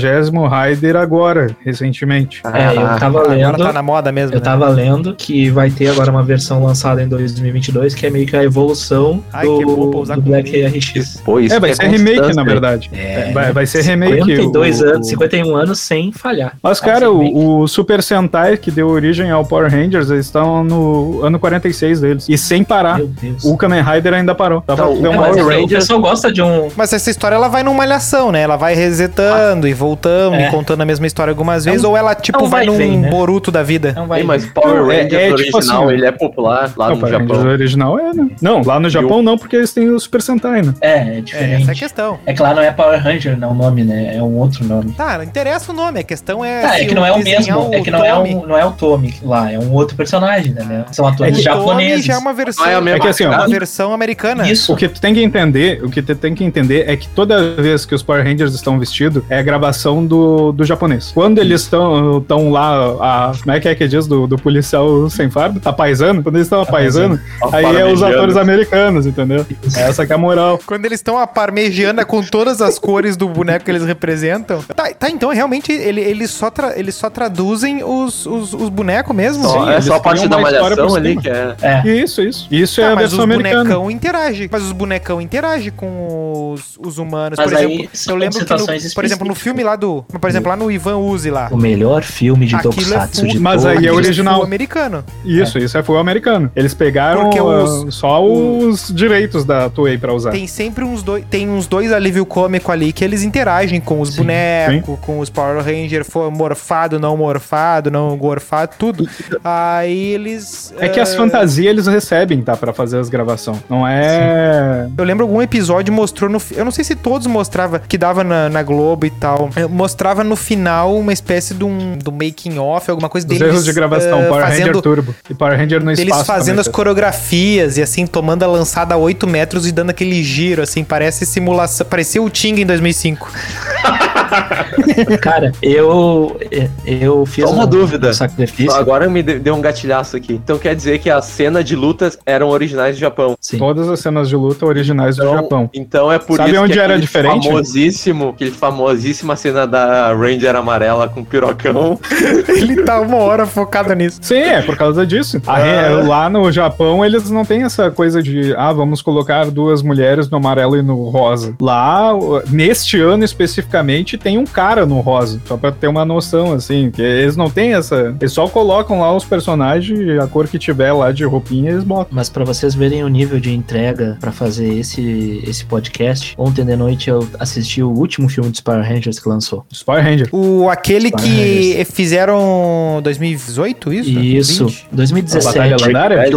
Rider agora, recentemente. É, eu tava Agora lendo. tá na moda mesmo. Eu né? tava lendo que vai ter agora uma versão lançada em 2022 que é meio que a evolução Ai, bom do, do Black. RX. Pô, isso É, vai que ser remake, na verdade. É, Vai, vai ser remake. 52 o- anos, 51 anos sem falhar. Mas, Vai cara, o, o Super Sentai que deu origem ao Power Rangers, eles estão no ano 46 deles. E sem parar. Meu Deus. O Kamen Rider ainda parou. Pra Então, É, uma mas Power o Rangers- pessoal gosta de um. Mas essa história ela vai numa malhação, né? Ela vai resetando e voltando É. e contando a mesma história algumas É um- vezes, ou ela tipo é um vai vai e num vem, né? Boruto da vida. Não vai. Sim, mas o Power Não, é- é tipo original, assim, ele é popular lá Não, no Power Rangers Japão. original é, né? Não, lá no Japão não, porque eles têm o Super Sentai, né? É, é É, diferente. essa é a questão. É que lá não é Power Ranger, não, o nome, né? É um outro nome. Tá, não interessa o nome, a questão é. Tá, é se que não é o mesmo. É o que não é, um, não é o Tommy lá, é um outro personagem, né? São atores O Tommy japoneses. já é uma versão. É a mesma É que assim, ó, uma versão americana. Isso. O que tu tem que entender, o que tu tem que entender é que toda vez que os Power Rangers estão vestidos é a gravação do, do japonês. Quando eles estão estão lá, a, como é que é que diz do, do policial sem fardo? A paisano? Quando eles estão a paisano, aí é os atores americanos, entendeu? Essa que é a moral. Quando eles estão a parmegiana com todas as cores do boneco que eles representam. Tá, tá então realmente ele, eles, só tra- eles só traduzem os, os, os bonecos mesmo. Só- Sim, é só a parte da malhação ali que é. É. Isso, isso. Isso é Tá, a mas os versão americana. bonecão interagem. Mas os bonecão interagem com os, os humanos. Mas por aí exemplo, eu lembro que, no, por exemplo, no filme lá do. Por exemplo, lá no Ivan Uzi lá. O melhor filme de é Tokusatsu full- de Mas aí é original. Full americano. Isso, isso é full americano. Eles pegaram ah, os- só os direitos da Toei pra usar. Tem sempre uns dois. Tem uns dois alívio cômico ali que eles interagem com os Sim, bonecos, com os Power Ranger for morfado, não morfado, não gorfado, tudo. Aí eles. É que as eh, fantasias eles recebem, tá? Pra fazer as gravações. Não é. Eu lembro algum episódio mostrou no. Eu não sei se todos mostrava que dava na, na Globo e tal. Mostrava no final uma espécie de um do making off, alguma coisa Os deles. erros de gravação, eh, Power Ranger fazendo, Turbo. E Power Ranger no espaço. Deles fazendo as também. coreografias e assim, tomando a lançada a 8 metros e dando aquele giro, assim, parece simulação. Parecia o Ting em 2005. Cara, eu. Eu fiz Só uma um, dúvida. um sacrifício. Agora me de- deu um gatilhaço aqui. Então quer dizer que as cenas de lutas eram originais do Japão. Sim. Todas as cenas de luta originais do Então, Japão. então é por Sabe isso onde que era diferente? famosíssimo, aquele famosíssima cena da Ranger amarela com pirocão. Ele tá uma hora focado nisso. Sim, é por causa disso. A re- Ah. Lá no Japão, eles não têm essa coisa de, ah, vamos colocar duas mulheres no amarelo e no rosa. Lá, neste ano especificamente, tem um cara no rosa, só pra ter uma noção, assim, que eles não têm essa... Eles só colocam lá os personagens, a cor que tiver lá de roupinha, eles botam. Mas pra vocês verem o nível de entrega pra fazer esse, esse podcast, ontem de noite eu assisti o último filme dos Power Rangers que lançou. Power Ranger. O, aquele que fizeram 2018, isso? Isso, 20? A 2017. Batalha Lendária?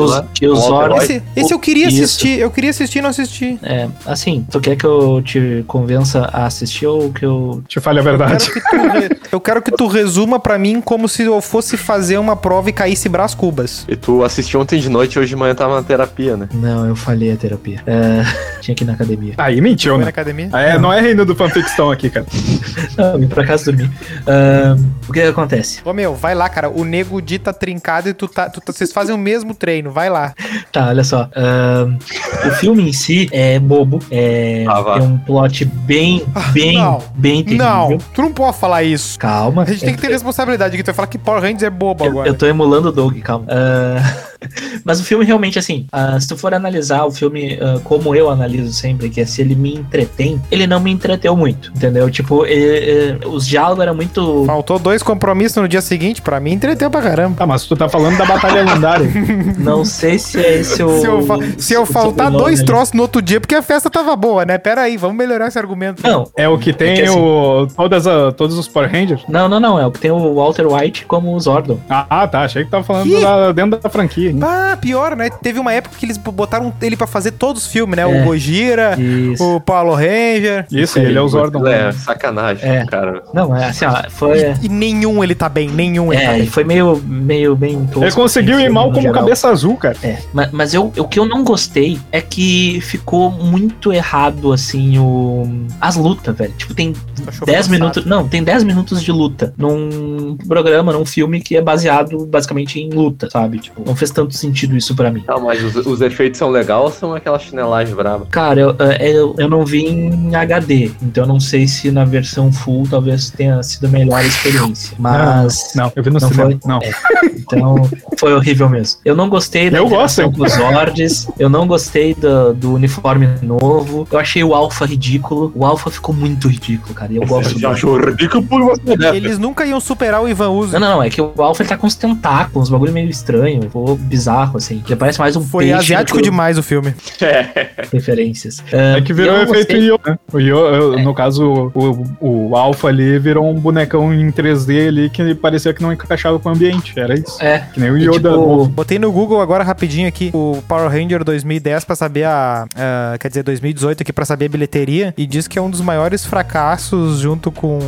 Esse, esse eu queria Isso. assistir, eu queria assistir e não assisti. É, assim, tu quer que eu te convença a assistir ou que eu. Te fale a Eu verdade. quero, que tu, re- eu quero que tu resuma pra mim como se eu fosse fazer uma prova e caísse Brás Cubas. E tu assistiu ontem de noite e hoje de manhã tava na terapia, né? Não, eu falhei a terapia. É, tinha que ir na academia. Aí mentiu, Foi na né? academia? Ah, É, não é reino do fanficção aqui, cara. Não, vim pra casa dormir. Ah, o que, que acontece? Ô meu, vai lá, cara. O nego dita trincado e tu tá, tu tá- Vocês fazem o mesmo treino, vai lá. Tá, olha só. ah, o filme em si é bobo. É, Ah, tem um plot bem, bem, não. bem terrível. Não, tu não pode falar isso. Calma. A gente tem que ter responsabilidade aqui. Tu vai falar que Power Rangers é bobo Eu, agora. eu tô emulando o Doug, calma. Ah, mas o filme realmente, assim, ah, se tu for analisar o filme ah, como eu analiso sempre, que é se ele me entretém, ele não me entreteu muito, entendeu? Tipo, eh, os diálogos eram muito. Faltou dois compromissos no dia seguinte, pra mim entreteu pra caramba. Tá, mas tu tá falando da Batalha Lendária. Não sei se é esse o. Se eu, fa- se eu faltar sobrenome dois ali. troços no outro dia, porque a festa tava boa, né? Pera aí, vamos melhorar esse argumento. Não, É o que tem É que assim- o, todas a- todos os Power Rangers? não, não, não. É o que tem o Walter White como o Zordon. Ah, tá. Achei que tava falando da- dentro da franquia. Hein? Ah, pior, né? Teve uma época que eles botaram ele pra fazer todos os filmes, né? É. O Gojira, Isso. o Paulo Ranger. Isso, ele é o Zordon. É, sacanagem, É. cara. Não, é assim, ó. Foi. E nenhum ele tá bem, nenhum ele tá É, bem. e foi meio, meio bem tosco. Ele conseguiu assim, ir mal como geral. cabeça azul, cara. É, ma- mas, eu, o que eu não gostei é que ficou muito errado, assim, o as lutas, velho. Tipo, tem Achou 10 forçado. minutos. Não, tem 10 minutos de luta num programa, num filme que é baseado basicamente em luta, sabe? Tipo, não fez tanto sentido isso pra mim. Tá, mas os, os efeitos são legais ou são aquela chinelagem braba? Cara, eu, eu, eu não vi em HD, então eu não sei se na versão full talvez tenha sido a melhor experiência. Mas. Não, eu vi no Não cinema. foi? Não. É. Então, foi horrível mesmo. Eu não gostei da Eu gosto, com os Zords, eu não gostei do, do uniforme novo, eu achei o Alpha ridículo. O Alpha ficou muito ridículo, cara, e eu gosto do Já Alpha. achou ridículo por você, né? Eles nunca iam superar o Ivan Uzi. Não, não, não, é que o Alpha ele tá com uns tentáculos, uns bagulho meio estranho, ficou bizarro, assim. Ele parece mais um Foi peixe asiático do que demais o filme. referências. É que virou eu o não efeito Yo, né? O Yo, eu- no caso, o, o Alpha ali virou um bonecão em 3D ali que parecia que não encaixava com o ambiente. Era isso. É, Que nem o e, Yoda. tipo, Botei no Google agora rapidinho aqui o Power Ranger 2010 pra saber a, a- quer dizer 2018 aqui pra saber a bilheteria e diz que é um dos maiores fracassos junto com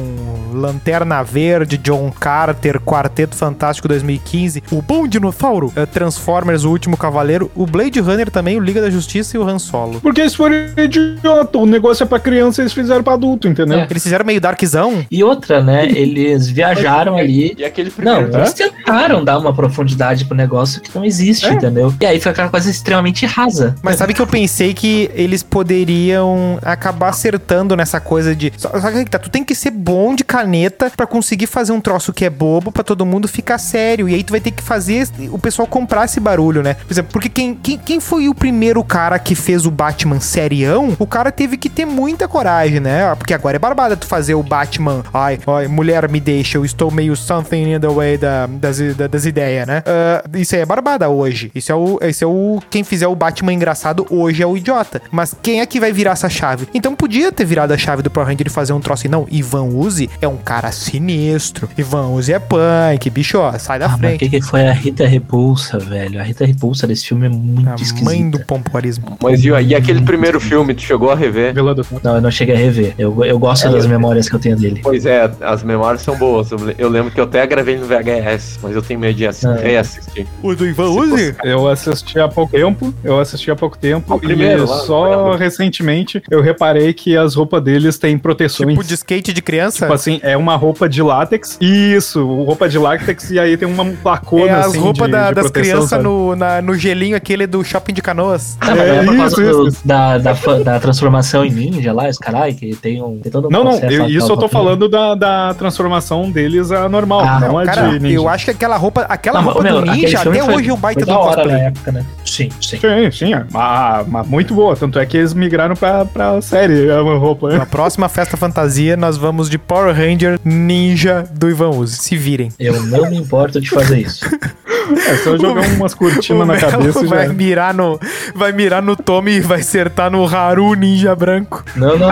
Lanterna Verde, John Carter, Quarteto Fantástico 2015, o Bom Dinossauro, eh, Transformers, o Último Cavaleiro, o Blade Runner também, o Liga da Justiça e o Han Solo. Porque eles foram idiota. O negócio é pra criança e eles fizeram pra adulto, entendeu? É. Eles fizeram meio darkzão. E outra, né? Eles viajaram ali. E aquele Não, primeiro. eles tentaram dar uma profundidade pro negócio que não existe, É. entendeu? E aí foi aquela coisa extremamente rasa. Mas sabe que eu pensei que eles poderiam acabar acertando nessa coisa de. Só, só que tá, tu tem que ser bom de caneta pra conseguir fazer um troço que é bobo pra todo mundo ficar sério. E aí tu vai ter que fazer o pessoal comprar esse barulho, né? Por exemplo, porque quem, quem, quem foi o primeiro cara que fez o Batman serião? O cara teve que ter muita coragem, né? Porque agora é barbada tu fazer o Batman. Ai, ai mulher, me deixa, eu estou meio something in the way da- das, da- das ideias, né? Ah, isso aí é barbada hoje. Isso é o. Esse é o. Quem fizer o Batman engraçado hoje é o idiota. Mas quem é que vai virar essa chave? Então podia ter virado a chave do Power Ranger e fazer um troço. E não, Ivan Uzi é um cara sinistro. Ivan Uzi é punk, bicho, ó, sai da Ah, mas o frente. que, que foi a Rita Repulsa, velho? A Rita Repulsa desse filme é muito A esquisita. mãe do pompoarismo. Mas e, e aquele primeiro filme, tu chegou a rever? Não, eu não cheguei a rever. Eu, eu gosto É, das eu- memórias que eu tenho dele. Pois é, as memórias são boas. Eu, le- eu lembro que eu até gravei no VHS, mas eu tenho medo de Ah. reassistir. O do Ivan Uzi? Eu assisti há pouco tempo, eu assisti há pouco tempo, O primeiro e lá, só recentemente eu reparei que as roupas deles têm proteções. Tipo de skate de criança? Tipo assim, é uma roupa de látex. Isso, roupa de látex e aí tem uma placona é as assim, roupas de- da- de das proteção, crianças sabe? no, na- no gelinho aquele do shopping de canoas. Ah, mas É, é por causa isso, do- isso. Da, da, da transformação em ninja lá, os caralho, que tem, um, tem todo um Não, não, eu- isso eu tô falando da, da transformação deles a normal, Ah, não a Cara, de ninja. eu acho que aquela roupa, aquela Não, roupa meu, do ninja até hoje é um baita Foi do da hora na cosplay. época, né? Sim, sim. Sim, sim, é. Mas, mas muito boa. Tanto é que eles migraram pra, pra série a roupa. né? Na próxima festa fantasia, nós vamos de Power Ranger Ninja do Ivan Uzi. Se virem. Eu não me importo de fazer isso. É só jogar umas cortinas na cabeça e já. vai era. mirar no vai mirar no Tommy e vai acertar no Haru Ninja branco. Não, não.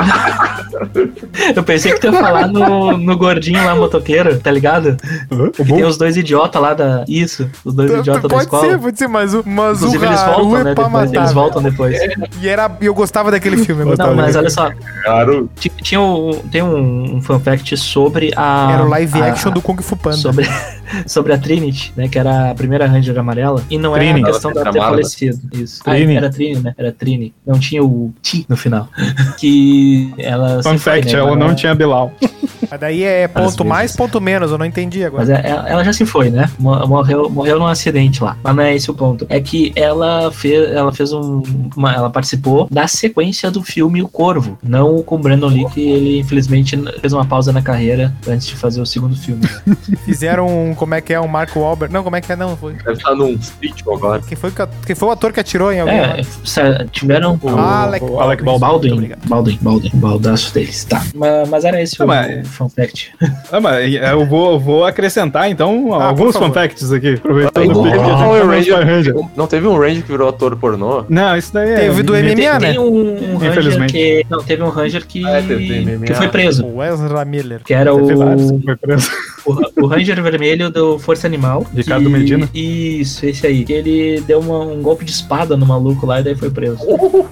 Eu pensei que tu ia falar no, no gordinho lá, motoqueiro, tá ligado? Hã? Que tem os dois idiotas lá da. Isso, os dois idiotas da pode escola. ser, pode ser, mas o, mas o Inclusive eles Haru voltam, é né? pra Depois. matar. Eles voltam depois. E era, eu gostava daquele filme, eu gostava Não, mas olha só, Claro. ti- tinha um, tem um, um fact sobre a. Era o live a- action do Kung Fu Panda. Sobre, sobre a Trinity, né? Que era a primeira Ranger amarela. E não Trini. era a questão Ela dela ter né? falecido. Isso. Ah, Trini. era Trini, né? Era Trini. Não tinha o T no final. que ela. Fun se foi, fact, né? ela não tinha Bilal. Mas daí é ponto vezes. mais, ponto menos, eu não entendi agora. Mas é- ela, ela já se foi, né? Mo- Morreu, morreu num acidente lá. Mas não é esse o ponto. É que ela fez, ela fez um. uma- ela participou da sequência do filme O Corvo. Não com o Brandon Lee, que ele infelizmente fez uma pausa na carreira antes de fazer o segundo filme. Fizeram um, como é que é, um Marco Wahlberg. Não, como é que é, não, foi. Deve estar num sítio agora. Quem foi, que- quem foi o ator que atirou em alguém? é, lá? sa- tiveram. O, Ah, Alec o Alec Baldwin. Baldwin. Baldwin. Baldwin, baldaço deles, tá. Mas, mas era esse o, mas- o fun fact. Ah, mas eu vou, vou acrescentar então Ah, alguns por favor. fun facts aqui, aproveitando Igual o tá Ranger. Power Ranger. Não teve um Ranger que virou ator pornô? Não, isso daí é. Teve do. MMA, né? Tem um, um Ranger Infelizmente. que. Não, teve um Ranger que. Ah, teve do MMA. que foi preso. O Ezra Miller. Que era Teve vários o, que foi preso. O, o Ranger Vermelho do Força Animal. Ricardo que- Medina. Isso, esse aí. Que ele deu uma- um golpe de espada no maluco lá e daí foi preso.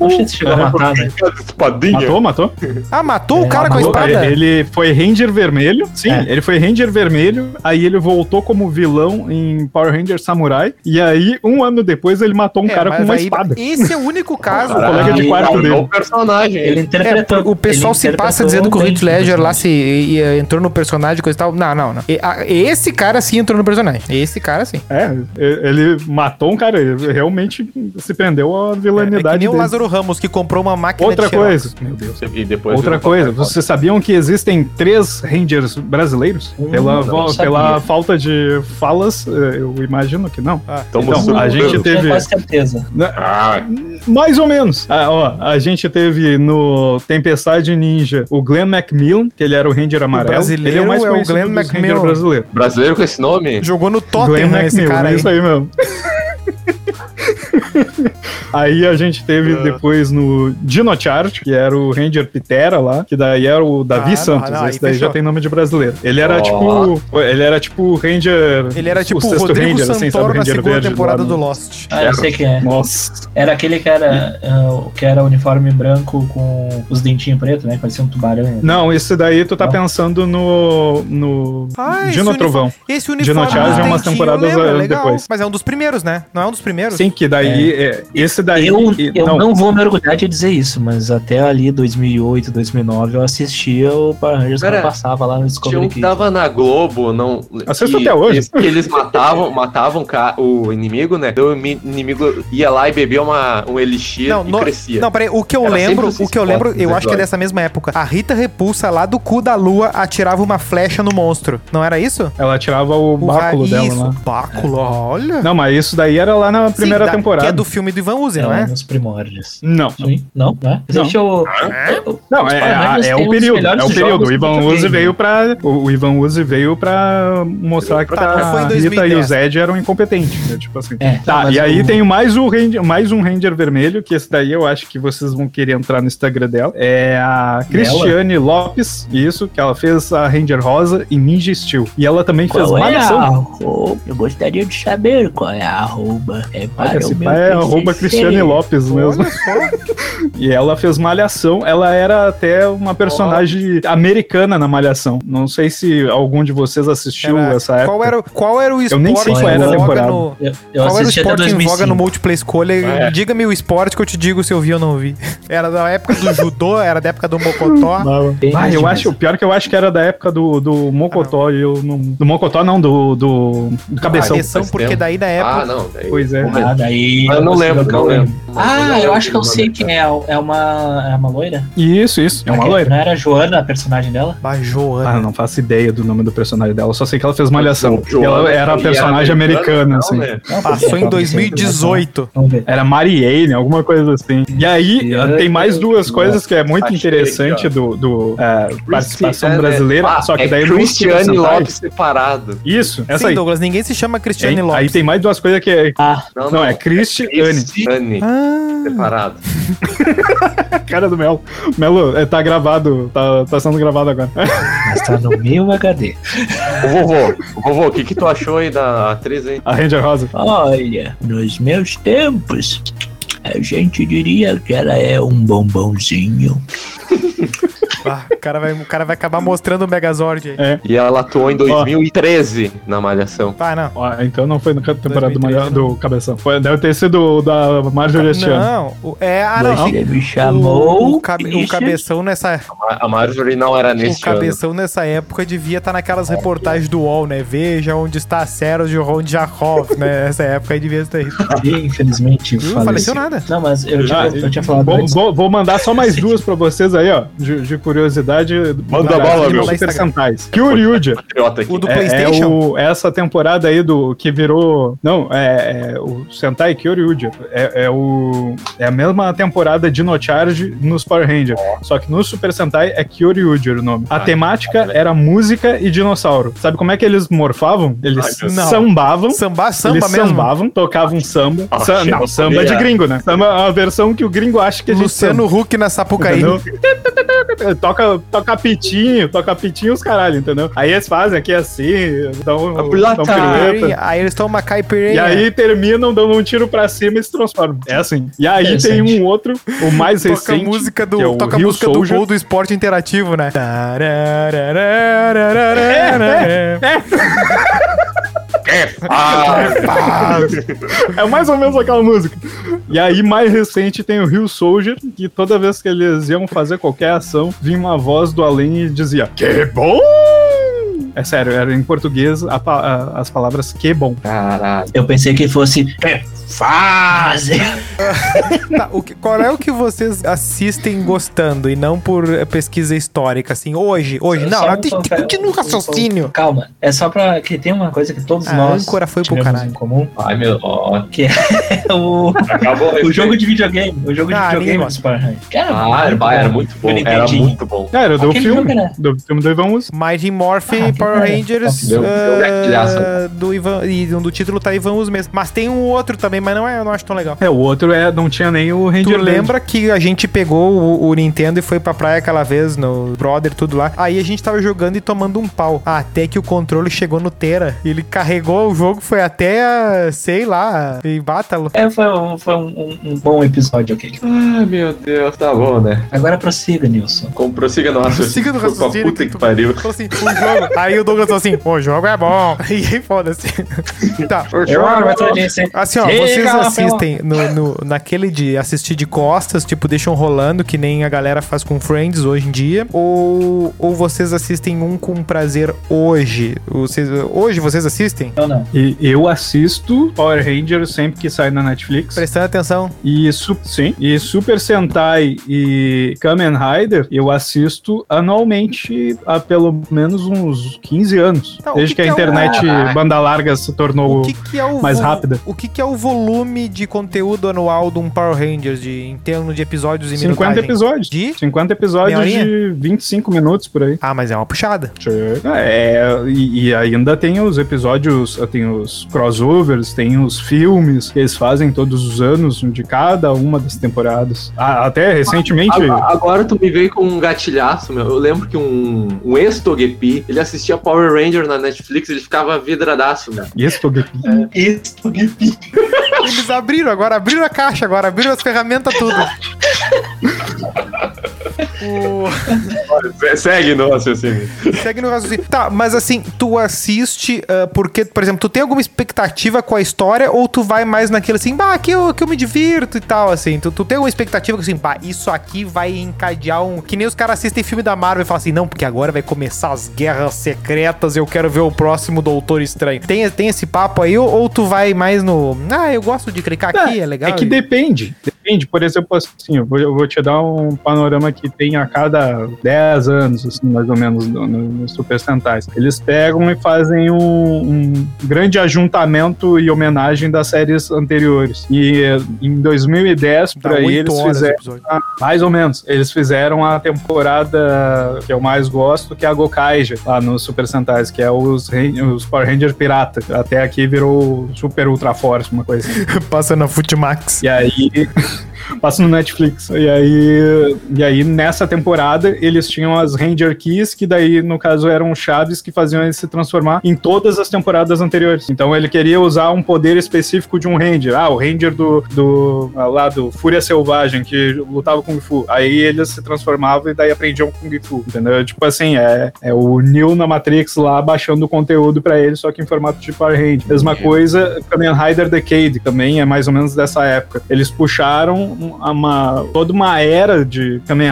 Não sei se chegou a matar, né? Espadinha. Matou, matou? Ah, matou o É, cara com a matou, espada? Ele foi Ranger Vermelho. Sim, É. ele foi Ranger Vermelho. Aí ele voltou como vilão em Power Ranger Samurai. E aí, um ano depois, ele matou um É, cara com uma aí- espada. Esse é o único caso. Caralho. colega de quarto dele. o personagem. Ele É, interpretou. o pessoal ele se passa dizendo que o Heath Ledger lá se personagem. e- e entrou no personagem e coisa e tal. Não, não, não. E- a- Esse cara sim entrou no personagem. Esse cara sim. É, ele matou um cara. Ele realmente se prendeu à É, que vilanidade nem o dele. Lázaro Ramos que comprou uma máquina Outra de coisa. Meu Deus. E depois Outra coisa, vocês sabiam que existem três Rangers brasileiros? Hum, pela, pela falta de falas, eh, eu imagino que não. Ah, Então, a gente teve- quase certeza. Ah, Mais ou menos. Ah, ó, a gente teve no Tempestade Ninja o Glenn Macmillan, que ele era o Ranger amarelo. brasileiro ele é o mais é o Glenn Macmillan. Brasileiro. brasileiro com esse nome? Jogou no Tottenham esse Macmillan, cara é aí. isso aí mesmo. Aí a gente teve Ah. depois no Dino Charge, que era o Ranger Pitera lá, que daí era o Davi Ah, não, Santos. não, aí esse daí fechou. já tem nome de brasileiro. Ele era Ó. tipo. Ele era tipo o Ranger. Ele era tipo o sexto Rodrigo Ranger, assim, Santoro sabe? na Ranger segunda verde temporada do Lost. Ah, eu sei quem é. Nossa. Era aquele que era, ah, que era uniforme branco com os dentinhos pretos, né? Parecia um tubarão. Não, esse daí tu tá Não. pensando no. no. Ah, esse Dino uniforme- Trovão. Esse uniforme Dino Charge dos é umas temporadas eu lembro, depois. Mas é um dos primeiros, né? Não é um dos primeiros? Sim, que daí. é, esse daí. Eu, e- eu não. vou me orgulhar de dizer isso, mas até ali 2008, 2009 eu assistia o Power Rangers Cara, quando passava lá no Tinha Discovery um que Kids. dava na Globo, não. Assisto até hoje. Eles, que eles matavam, matavam o inimigo, né? Então o mi- inimigo ia lá e bebia uma, um elixir Não, e no- crescia. Não, peraí, o que eu Era lembro, o que eu lembro, eu acho que é dessa mesma época. A Rita Repulsa lá do cu da lua atirava uma flecha no monstro. Não era isso? Ela tirava o, O báculo ra- dela isso, lá. báculo, olha. Não, mas isso daí era lá na primeira Sim, da- temporada. É do filme do Ivan Uzi, não Não, é? nos primórdios. Não. Sim? Não, não é? Não. Existe o. Não, é, Power Rangers é têm o um período. É o período. O Ivan Uzi veio pra. O Ivan Uzi veio pra mostrar que Tá, não a Rita e 2010. o Zed eram incompetentes. Né? Tipo assim. É, Tá, e aí o- tem mais, o Ranger, mais um Ranger vermelho, que esse daí eu acho que vocês vão querer entrar no Instagram dela. É a Cristiane Lopes, isso, que ela fez a Ranger Rosa e Ninja Steel. E ela também fez Qual é a malhação. Eu gostaria de saber qual é a arroba. É para Olha, esse o meu pai é arroba. Cristiane Lopes mesmo. E ela fez Malhação. Ela era até uma personagem americana na Malhação. Não sei se algum de vocês assistiu Era- essa época. qual, era, qual era o esporte nem sei qual era a em voga temporada. no... Eu, eu Qual era o esporte em voga 2005. no Multiplay Escolha? É. Diga-me o esporte que eu te digo se eu vi ou não vi. Era da época do judô, era da época do mocotó. Ah, eu acho, o pior que eu acho que era da época do, do Mocotó e eu não. Do Mocotó não, do, do, do Cabeção. Cabeção, faz porque daí na época... Ah, não. Daí, Pois é. Ah, daí Eu não lembro, não lembro. Ah, eu acho que eu sei quem é. É uma, é uma loira? Isso, isso. É uma loira. Não era a Joana, a personagem dela? Ah, Joana. não faço ideia do nome do personagem dela. Só sei que ela fez malhação. Ela era a personagem americana, não, assim. né? Não, Passou porque em é 2018. Vamos ver. Era Marianne, alguma coisa assim. E aí, tem mais duas coisas que é muito Achei interessante do, do é, participação É, né? brasileira. Ah, só que é daí Super Sentai- Lopes separado. Isso, essa Sim, aí. Douglas, ninguém se chama Cristiane? Lopes. Aí tem mais duas coisas que é. Ah, Não, é Christiane. Christiane Ah, separado. Cara do Melo. Melo, é, tá gravado. Tá, tá sendo gravado agora. mas tá no meu HD. Ô, vovô, vovô, o que que tu achou aí da atriz aí? A Ranger Rosa. Olha, nos meus tempos, a gente diria que ela é um bombonzinho. ah, o, cara vai, o cara vai acabar mostrando o Megazord aí. É. E ela atuou em 2013 na Malhação. Ah, não. Então não foi na temporada do, 2013, Malha- do Cabeção. Foi, deve ter sido o da Marjorie este ano. Não, o- é, ah, não. Você me O, chamou. o, cabe- o Christian? cabeção nessa, A a Marjorie não era o nesse ano. cabeção nessa época devia estar naquelas reportagens do UOL, né? Veja onde está Sérgio Rondjakov, né? Nessa época aí devia estar isso. Infelizmente, Não faleceu. faleceu nada. Não, mas eu tinha, Ah, eu tinha falado Vou, antes. vou- vou mandar só mais duas pra vocês aí, ó. De, de curiosidade. Manda bala, Brasil, meu. Super Sentais. Kyoryuja. Patriota aqui. O do É, é PlayStation? o, essa temporada aí do que virou. Não, é, é o Sentai Kyoryuja. É, é, o, é a mesma temporada de No Charge nos Power Rangers. Só que no Super Sentai é Kyoryuja o nome. A temática era música e dinossauro. Sabe como é que eles morfavam? Eles Ai, sambavam. Samba, samba eles mesmo. sambavam, tocavam samba. Ah, Sa- não, a samba de gringo, né? Samba é a versão que o gringo acha que a gente Luciano Huck na Sapucaí. Toca, toca pitinho, toca pitinho os caralho, entendeu? Aí eles fazem aqui assim, dão, dão pirueta. Aí eles tomam uma caipirinha. E aí terminam dando um tiro pra cima e se transformam. É assim. E aí tem Interessante. um outro, o mais toca a recente. música do, é o toca a Rio música Soldier. do gol do esporte interativo, né? Ah, É mais ou menos aquela música. E aí, mais recente, tem o Rio Soldier, que toda vez que eles iam fazer qualquer ação, vinha uma voz do além e dizia: Que bom! É sério, era em português a a- as palavras que bom. caralho. Eu pensei que fosse. É, fase! Tá, o que- qual é o que vocês assistem gostando e não por pesquisa histórica, assim, hoje, hoje, não, Só um tem, tem, confere- continua o raciocínio. Calma, é só pra. que tem uma coisa que todos A nós. âncora foi pro caralho. em comum, Ai, meu. Ó, que é o, acabou o jogo de videogame. O jogo de Ah, ninguém videogame do. Super. Cara, Ah, era, muito era bom. muito bom. Do Era muito bom. Era do Aquele filme. Do filme do Ivan Uso. Mighty Morphin Ah, Power cara, Rangers deu- ah, gatilhaço. do Ivan, e do título tá Ivan Us mesmo. Mas tem um outro também, mas não é, eu não acho tão legal. É, o outro é, não tinha nem o Ranger Tu Verde. lembra que a gente pegou o, o Nintendo e foi pra praia aquela vez no Brother, tudo lá. Aí a gente tava jogando e tomando um pau. Até que o controle chegou no Tera. Ele carregou o jogo, foi até, sei lá, em Bátalo. É, foi, um, foi um, um- um bom episódio aquele. Ai, meu Deus. Tá bom, né? Agora prossiga, Nilson. Como prossiga no raciocínio. Prossiga pra raciocínio Puta que que pariu. Falou assim, o jogo. Aí o Douglas falou assim: o jogo é bom. E aí, foda-se. tá. Eu eu disse. Assim, ó, Chega, vocês assistem no, no- naquele de assistir de costas, tipo, deixam rolando, que nem a galera faz com Friends hoje em dia, ou, ou vocês assistem um com prazer hoje? Vocês, hoje vocês assistem? Eu não. E eu assisto Power Rangers sempre que sai na Netflix. Prestando atenção. E, su sim, e Super Sentai e Kamen Rider eu assisto anualmente há pelo menos uns 15 anos. Tá, desde que que, a que é o- internet Caraca. banda larga se tornou O que, que é o mais vo- rápida. O que, que é o volume de conteúdo anual de um Power Rangers de, em termos de episódios e 50 minutagem? episódios. De? 50 episódios de 25 minutos por aí. Ah, mas é uma puxada. É, e, e ainda tem os episódios, tem os crossovers, tem os filmes que eles fazem todos os anos de cada uma das temporadas. Ah, até recentemente. Agora, agora tu me veio com um gatilhaço, meu. Eu lembro que um, um ex-Togepi, ele assistia Power Ranger na Netflix, ele ficava vidradaço, meu. Isso, Isso, Eles abriram agora, abriram a caixa agora, abriram as ferramentas tudo. O- Segue no raciocínio. Segue no raciocínio. Tá, mas assim, tu assiste ah, porque, por exemplo, tu tem alguma expectativa com a história ou tu vai mais naquilo assim, bah, aqui eu, que eu me divirto e tal, assim. Tu, tu tem alguma expectativa que assim, bah, isso aqui vai encadear um. Que nem os caras assistem filme da Marvel e falam assim, não, porque agora vai começar as guerras secretas, eu quero ver o próximo Doutor Estranho. Tem, tem esse papo aí ou, ou tu vai mais no. Ah, eu gosto de clicar aqui, é, legal. É que depende. Depende. Por exemplo, assim, eu vou, eu vou te dar um panorama que tem a cada 10 anos, assim, mais ou menos, no, no, nos Super Sentais. Eles pegam e fazem um, um grande ajuntamento e homenagem das séries anteriores. E eh, em 2010, Dá por aí, eles fizeram. Mais ou menos. Eles fizeram a temporada que eu mais gosto, que é a Gokaija, lá no Super Sentais, que é os, os Power Ranger Pirata. Até aqui virou Super Ultra Force, uma coisa assim. Passa na Futimax. E aí. Passa no Netflix. E aí, e aí, nessa temporada, eles tinham as Ranger Keys, que daí, no caso, eram chaves que faziam ele se transformar em todas as temporadas anteriores. Então ele queria usar um poder específico de um Ranger. Ah, o Ranger do, do lá do Fúria Selvagem, que lutava com Kung Fu. Aí eles se transformavam e daí aprendiam Kung Fu. Entendeu? Tipo assim, é, é o Neo na Matrix lá baixando o conteúdo pra ele, só que em formato de Power Ranger. Mesma coisa, Kamen Rider Decade também é mais ou menos dessa época. Eles puxaram uma, toda uma era de Kamen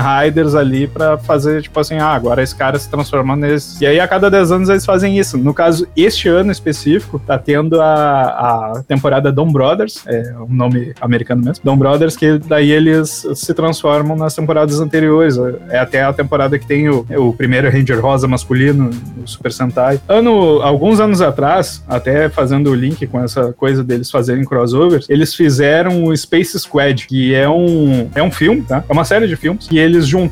Ali pra fazer, tipo assim, ah, agora esse cara se transforma nesse. E aí a cada 10 anos eles fazem isso. No caso, este ano específico, tá tendo a, a temporada Dom Brothers, é um nome americano mesmo, Dom Brothers, que daí eles se transformam nas temporadas anteriores. É até a temporada que tem o, o primeiro Ranger Rosa masculino, o Super Sentai. Ano, alguns anos atrás, até fazendo o link com essa coisa deles fazerem crossovers, eles fizeram o Space Squad, que é um, é um filme, tá? É uma série de filmes, que eles juntaram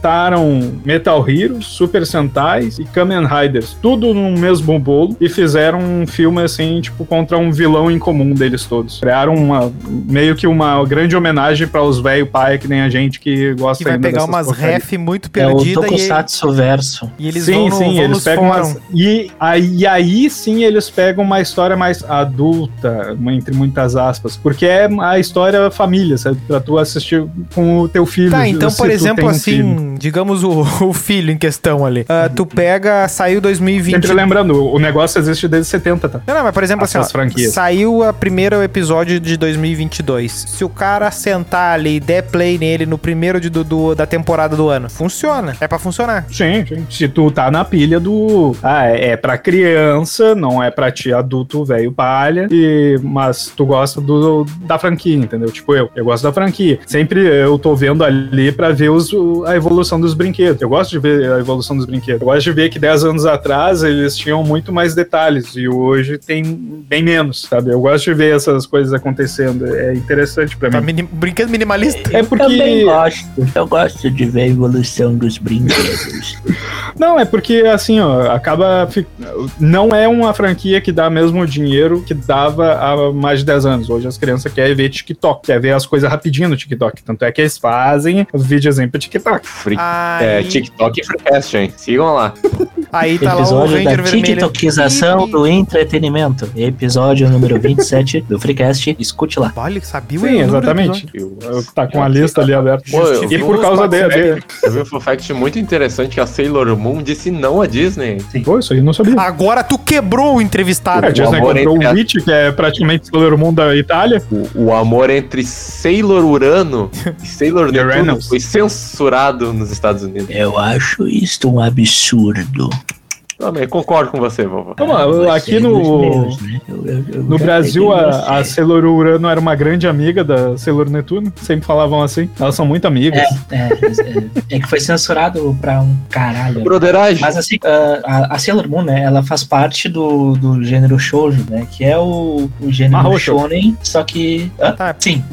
Metal Heroes, Super Sentais e Kamen Riders, tudo no mesmo bolo, e fizeram um filme assim, tipo, contra um vilão em comum deles todos. Criaram uma, meio que uma grande homenagem para os velho pai, que nem a gente que gosta Que vai pegar umas ref muito É o perdidas e, Tokusatsu verso. e eles sim, vão, no, sim, vão eles pegam umas, e aí, e aí sim eles pegam uma história mais adulta, entre muitas aspas, porque é a história família, sabe? Pra tu assistir com o teu filho. Tá, então, por exemplo, um assim, filho. Digamos o, o filho em questão ali. Ah, tu pega, saiu 2020. Sempre lembrando, o negócio existe desde 70, tá? Não, não, mas por exemplo, assim, ó, franquias. saiu a primeiro episódio de 2022. Se o cara sentar ali e der play nele no primeiro de, do, do- da temporada do ano, funciona. É pra funcionar. Sim, sim. Se tu tá na pilha do. Ah, é, é pra criança, não é pra ti adulto, velho palha. E, mas tu gosta do, da franquia, entendeu? Tipo eu. Eu gosto da franquia. Sempre eu tô vendo ali pra ver os, o- a evolução dos brinquedos. Eu gosto de ver a evolução dos brinquedos. Eu gosto de ver que 10 anos atrás eles tinham muito mais detalhes e hoje tem bem menos, sabe? Eu gosto de ver essas coisas acontecendo. É interessante pra Tá mim. mini- brinquedo minimalista. É Eu porque. também gosto. Eu gosto de ver a evolução dos brinquedos. Não, é porque assim, ó, acaba. fi- Não é uma franquia que dá mesmo dinheiro que dava há mais de 10 anos. Hoje as crianças querem ver TikTok, quer ver as coisas rapidinho no TikTok. Tanto é que eles fazem os videozinhos pro TikTok. Free, Aí, é, TikTok e Freecast, hein? Sigam lá. Aí tá lá o Episódio Ranger da vermelho. TikTokização do entretenimento. Episódio número 27 do Freecast. Escute lá. Olha, sabia o Sim, exatamente. episódio. Eu, eu- tá com a lista ali aberta. Pô, eu E por causa dele. De, Eu vi um fact muito interessante que a Sailor Moon disse não à Disney. Pô, isso aí eu não sabia. Agora tu quebrou o entrevistado. a Disney amor comprou o Witch, que é praticamente Sailor Moon da Itália. O, o amor entre Sailor Urano e Sailor Uranus. foi censurado nos Estados Unidos. Eu acho isto um absurdo. Também concordo com você, vovó. Vamos lá, aqui é no. meus, né? Eu- eu- eu No Brasil, a, a. Sailor Urano era uma grande amiga da Sailor Netuno. Sempre falavam assim. Elas são muito amigas. É, é, é que foi censurado pra um caralho. Broderagem. Mas assim, a, a- Sailor Moon, né, ela faz parte do, do gênero shoujo, né, que é o, o gênero Mahou shonen, só que... Tá. Sim, sim,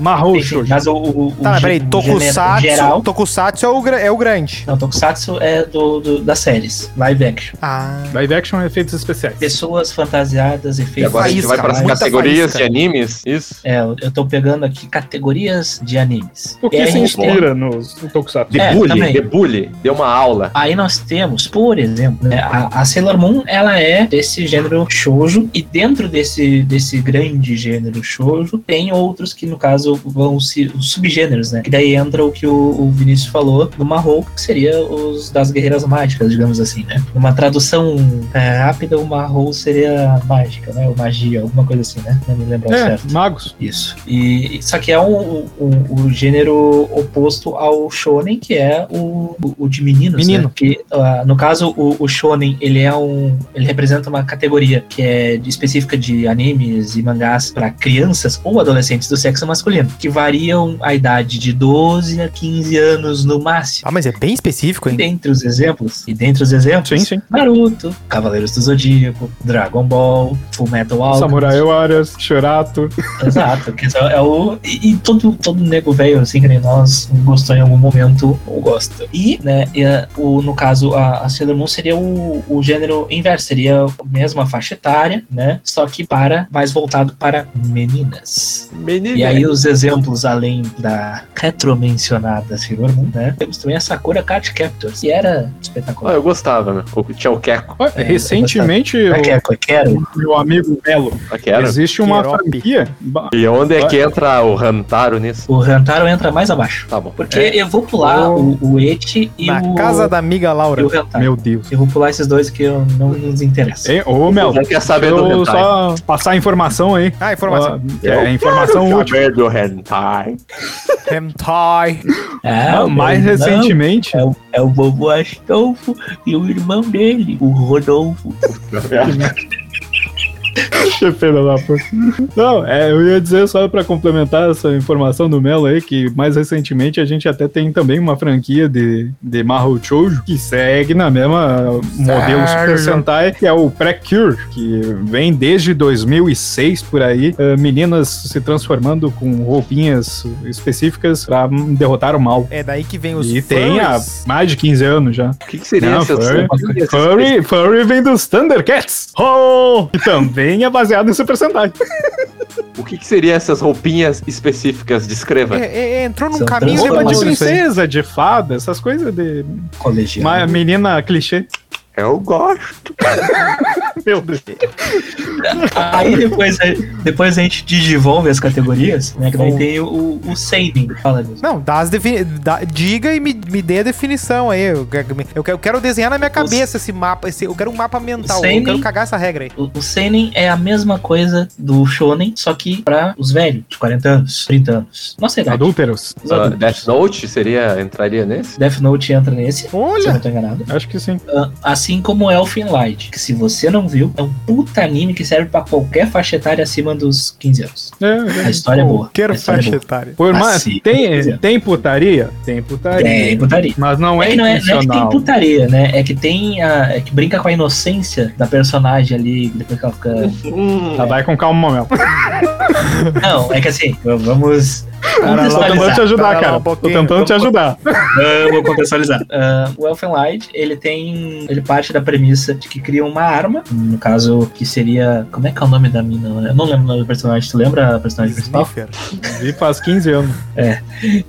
mas o, o, o Tá, peraí, o Tokusatsu, geral... Tokusatsu é o, é o grande. Não, Tokusatsu é do, do- das séries, live action. Ah. Live action efeitos especiais. Pessoas fantasiadas, E efeitos. agora a gente vai para as categorias faísca. de animes, isso? É, eu tô pegando aqui categorias de animes. O que a se inspira nos no Tokusatsu? De É, bully, também. de bully, deu uma aula. Aí nós temos, por exemplo, né, a, a Sailor Moon, ela é desse gênero shoujo, e dentro desse, desse grande gênero shoujo, tem outros que, no caso, vão ser os subgêneros, né? Que daí entra o que o, o Vinícius falou do Mahou, que seria os das guerreiras mágicas, digamos assim, né? Numa tradução é, rápida, o Mahou seria mágica, né? Ou magia, alguma coisa assim, né? Não me lembro É, certo. magos. Isso. E só que é um, um- o gênero oposto ao shonen, que é o, o, de meninos, Menino. né? Que ah, no caso o, o shonen ele é um, ele representa uma categoria que é de- específica de animes e mangás para crianças ou adolescentes do sexo masculino, que variam a idade de 12 a 15 anos no máximo. Ah, mas é bem específico, E hein? dentre os exemplos, e dentre os exemplos, Sim, sim. Naruto, Cavaleiros do Zodíaco, Dragon Ball, Full Metal Alchemist, Samurai Warriors, Shurato. Exato, que é, é o. E, e todo, todo nego velho, assim, que nem nós, gostou em algum momento ou gosta. E, né, e, a- o, no caso, a, a Sailor Moon seria o, o gênero inverso, seria a mesma faixa etária, né? Só que para mais voltado para meninas. Menino. E aí os exemplos, além da retro-mencionada Sailor Moon, né? Temos também a Sakura Card Captors, que era Ah, espetacular. eu gostava, né? Tinha o Keko. Olha, É, recentemente, é que é? o Como é que era? meu amigo Melo, era? existe uma Queirope. franquia. E onde é que entra o Rantaro nisso? O Hantaro entra mais abaixo. Tá bom. Porque eu vou pular o, o Eti e Na o. casa da amiga Laura. Meu Deus. Eu vou pular esses dois que eu não nos interessa. Ô, Melo, Já quer saber do eu hentai. só passar a informação aí. Ah, informação. Que é informação Quero útil. saber do hentai. Hentai. É, Não, mais recentemente, É o, é o vovô Astolfo e o irmão dele, o Rodolfo. Puta. Não, é, eu ia dizer só pra complementar essa informação do Melo aí, que mais recentemente a gente até tem também uma franquia de, de Mahou Shoujo que segue na mesma modelo Super Sentai, que é o Precure, que vem desde 2006 por aí, eh, meninas se transformando com roupinhas específicas pra hum, derrotar o mal. É daí que vem os E tem há mais de 15 anos já. O que, que seria Não, essas furry. Furry, Furry vem dos Thundercats! Oh! E também é baseado em Super Sentai. O que, que seria essas roupinhas específicas? Descreva. É, é, entrou num São caminho de princesa, de fada, essas coisas de. Colegial. Uma menina clichê. Eu gosto. Meu Deus. Aí depois, depois a gente digivolve as categorias, né? Que daí tem o, o, o Seinen. Fala disso. Não, dá as defini dá- diga e me, me dê a definição aí. Eu, quero- eu quero- eu quero desenhar na minha cabeça esse mapa. Esse, eu quero um mapa mental. Eu Seinen. quero cagar essa regra aí. O, o Seinen é a mesma coisa do Shonen, só que pra os velhos, de 40 anos, 30 anos. Nossa idade. Adúlteros. Os Ah, adultos. Death Note seria, entraria nesse? Death Note entra nesse, se eu Olha! não tô enganado. Acho que sim. Ah, assim como Elfen Light, que se você não viu, é um puta anime que serve pra qualquer faixa etária acima dos 15 anos. É, A história é boa. Quero é faixa boa. etária. por mais. Assim, Tem, tem putaria? Tem putaria. Tem putaria. Mas não É é, que não é, não é que tem putaria, né? É que tem a. É que brinca com a inocência da personagem ali, depois que ela fica. Tá, vai com calma, Mel. Não, é que assim, vamos. Cara, tô tentando te ajudar, cara. um Tô tentando te ajudar. Vamos contextualizar. Ah, o Elfen Light, ele tem. Ele parte da premissa de que cria uma arma. No caso, que seria. Como é que é o nome da mina? Eu não lembro o nome do personagem. Tu lembra a personagem principal? Vi faz 15 anos.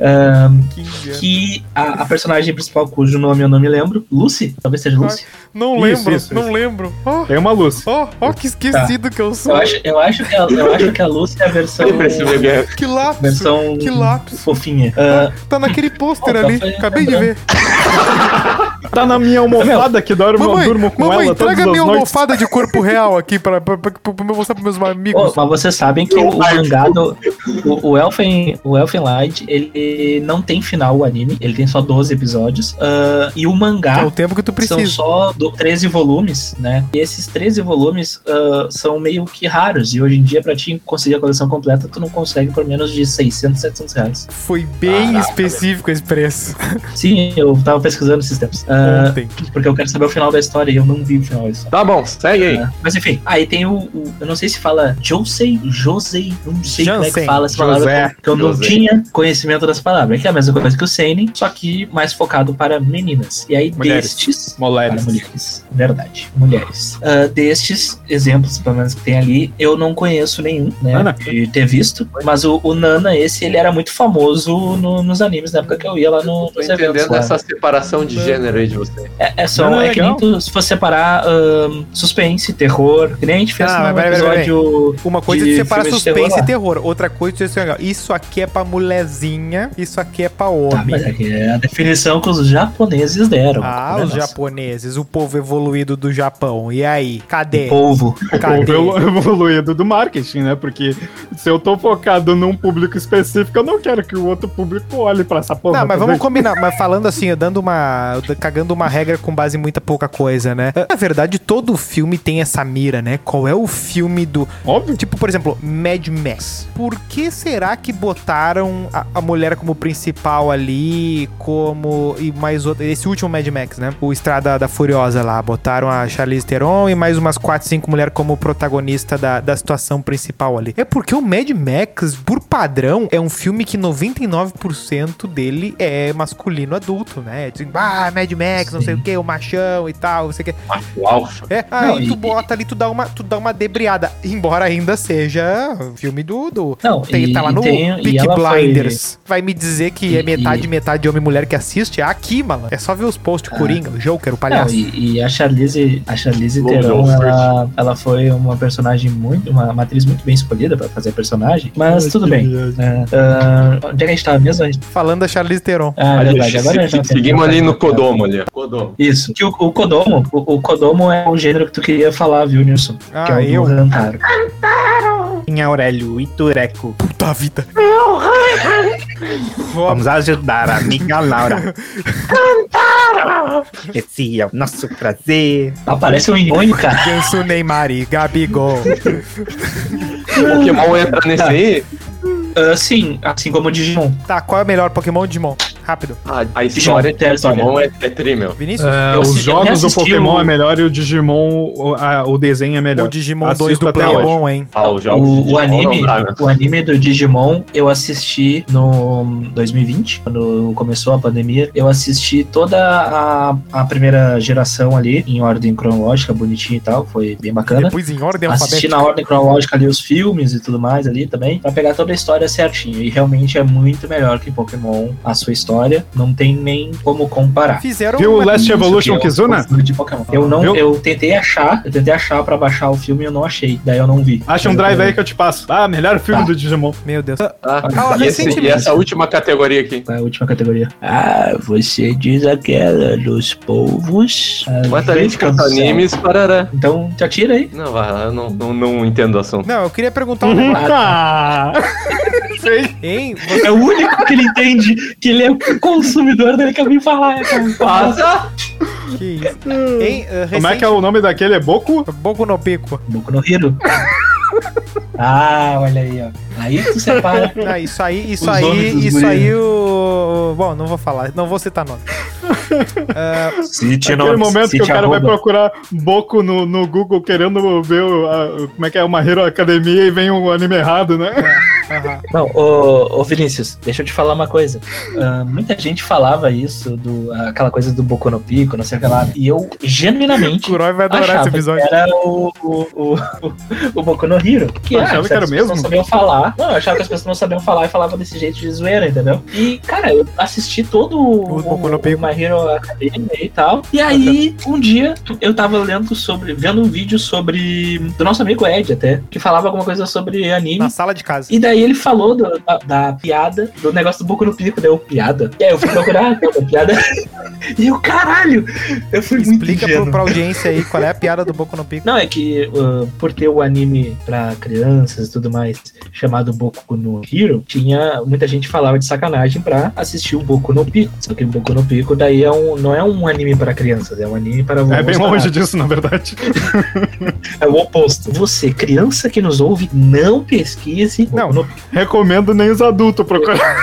Ah, 15 anos. que a, a personagem principal, cujo nome eu não me lembro, Lucy, talvez seja Lucy. Não Isso, lembro, isso, não isso. lembro. Ó, Tem uma luz. ó, ó, que esquecido que eu sou. Eu acho, eu acho que a, eu acho que a Lucy é a versão. Bebê? Que lápis. versão Que lápis. fofinha. Ah, Tá naquele pôster Oh, tá ali. Acabei de ver. Tá na minha almofada que dorme, eu Mamãe, durmo com mamãe, ela todas traga as minha noites. almofada de corpo real aqui pra, pra, pra, pra, pra eu mostrar pros meus amigos. Oh, mas vocês sabem que o, o mangá do. O, o, Elfen, o Elfen Light, ele não tem final, o anime. Ele tem só 12 episódios. ah, e o é mangá o tempo que tu são precisa. só do 13 volumes, né? E esses 13 volumes ah, são meio que raros. E hoje em dia, pra te conseguir a coleção completa, tu não consegue por menos de 600, 700 reais. Foi bem específico esse preço. Sim, eu tava pesquisando esses tempos. Ah, Ontem. porque eu quero saber o final da história e eu não vi o final da história. Tá bom, segue aí. É, Mas enfim, aí tem o, o- Eu não sei se fala Josei, Josei, não sei como é que Jansen. fala essa palavra José. que eu não José. tinha conhecimento dessa palavra. Que é a mesma coisa que o Seinen, só que mais focado para meninas. E aí, Mulheres. destes. Mulheres. Para mulheres. Verdade. Mulheres. Ah, destes exemplos, pelo menos que tem ali, eu não conheço nenhum, né? Nana. De ter visto. Mas o, o Nana, esse, ele era muito famoso no- nos animes na época que eu ia lá no, Tô nos eventos. entendendo lá. essa separação de gênero aí de você. É, é só Não, é é que nem tu, se for separar ahn, suspense, terror, que nem a gente fez Ah, no episódio. Uma coisa é de de separar suspense terror e terror. Outra coisa é isso aqui é pra mulherzinha, isso aqui é pra Tá, homem. mas é é a definição que os japoneses deram. Ah, é os nossa. japoneses, o povo evoluído do Japão. E aí? Cadê? Povo. Cadê? O evoluído do marketing, né? Porque se eu tô focado num público específico, eu não quero que o outro público olhe pra essa porra. Não, mas também. vamos combinar. Mas falando assim, dando uma. Cagando uma regra com base em muita pouca coisa, né? Na verdade, todo filme tem essa mira, né? Qual é o filme do. Óbvio. Tipo, por exemplo, Mad Max. Por que será que botaram a, a mulher como principal ali, como. E mais outro. Esse último Mad Max, né? O Estrada da Furiosa lá. Botaram a Charlize Theron e mais umas 4, 5 mulheres como protagonista da, da situação principal ali. É porque o Mad Max, por padrão, é um filme que 99% dele é masculino adulto, né? Tipo, ah, Mad Max, não sei Sim. o que, o machão e tal, não sei o alfa. É, aí Não, tu e- bota ali, tu dá uma, tu dá uma debriada. Embora ainda seja filme do. do Não, tem, e- tá lá no tem- Peak ela foi- Blinders. Vai me dizer que é E- metade, e- metade homem e mulher que assiste? É aqui, mano. É só ver os posts Coringa, o Joker, o Não, palhaço. e, e a Charlize, a Charlize Theron, ela, ela foi uma personagem muito, uma, uma atriz muito bem escolhida pra fazer a personagem, mas tudo bem. É, ah, onde é que a gente tava mesmo? Falando da Charlize Theron. Ah, Ali, verdade, agora já seguimos ali no Kodomo Kodomo. Isso, que o, o Kodomo, o, o Kodomo é o gênero que tu queria falar, viu, Nilson? que Ah, é o eu? do Hantaro. Em Aurélio e Tureco. Puta vida. Vamos ajudar a amiga Laura. Esse é o nosso prazer. Aparece um inhonho, cara. Ganso Neymar e Gabigol. Pokémon entra nesse aí. Ah, sim, assim como o Digimon. tá, qual é o melhor Pokémon Digimon? Rápido. A, a história história. Pokémon é, é. Vinícius? É, Eu os assisti- jogos do Pokémon o- é melhor e o Digimon, o, a- o desenho é melhor. o Digimon Assisto 2 do Play é hoje. bom, hein? Ah, O, o anime, né? o anime do Digimon eu assisti no 2020, quando começou a pandemia. Eu assisti toda a, a primeira geração ali, em ordem cronológica, bonitinho e tal. Foi bem bacana. Depois em ordem Assisti alfabética. na ordem cronológica ali os filmes e tudo mais ali também, pra pegar toda a história certinho. E realmente é muito melhor que Pokémon, a sua história. Não tem nem como comparar. Fizeram Viu o Last Evolution Kizuna? Eu não, Viu? eu tentei achar, eu tentei achar pra baixar o filme e eu não achei. Daí eu não vi. Acha um drive aí que eu te passo. Ah, melhor filme Tá. do Digimon. Meu Deus. Ah, Ah, e, esse- e essa última categoria aqui. É a última categoria? Ah, você diz aquela dos povos. Ah, céu. animes, parará. Então, te atira aí. Não, vai lá, eu não, não, não entendo o assunto. Não, eu queria perguntar um negócio. Ah, sei. Hein? Você- É o único que ele entende que ele é o consumidor dele que eu vim falar. é, cara. Passa! Que isso? Hein? Uh, Como é que é o nome daquele? É Boku? Boku no Pico. Boku no Hiro. ah, olha aí, ó. Aí tu separa. Ah, isso aí, isso Os aí, isso aí o. Bom, não vou falar, não vou citar nome. Ah, Cite Aquele momento que o cara vai procurar Boku no, no Google querendo ver o, a- como é que é uma Hero Academia e vem um anime errado, né? aham. Não, ô, ô Vinícius, deixa eu te falar uma coisa. Ah, muita gente falava isso, do, aquela coisa do Boku no Pico, não sei o que lá. E eu, genuinamente, Kuroy vai adorar achava esse episódio. que era o, o, o, o Boku no Hero. Que Eu ah, achava que era as pessoas mesmo? não sabiam falar. Não, eu achava que as pessoas não sabiam falar e falavam desse jeito de zoeira, entendeu? E, cara, eu assisti todo o, O Boku no o, Pico. My Hero Academia e tal. E aí, um dia, eu tava lendo sobre, vendo um vídeo sobre, do nosso amigo Ed até, que falava alguma coisa sobre anime. Na sala de casa. E daí ele falou do- da, da piada, do negócio do Boku no Pico, deu piada. E aí eu fui procurar, da piada. e eu, caralho! Eu fui muito Explica pro, ingênuo. pra audiência aí qual é a piada do Boku no Pico. Não, é que uh, por ter o anime pra crianças e tudo mais, chamado Boku no Hero, tinha muita gente falava de sacanagem pra assistir o Boku no Pico. Só que o Boku no Pico daí é um, não é um anime para crianças, é um anime para É bem longe disso, na verdade. É o oposto. Você, criança que nos ouve, não pesquise Não, Recomendo nem os adultos procurar.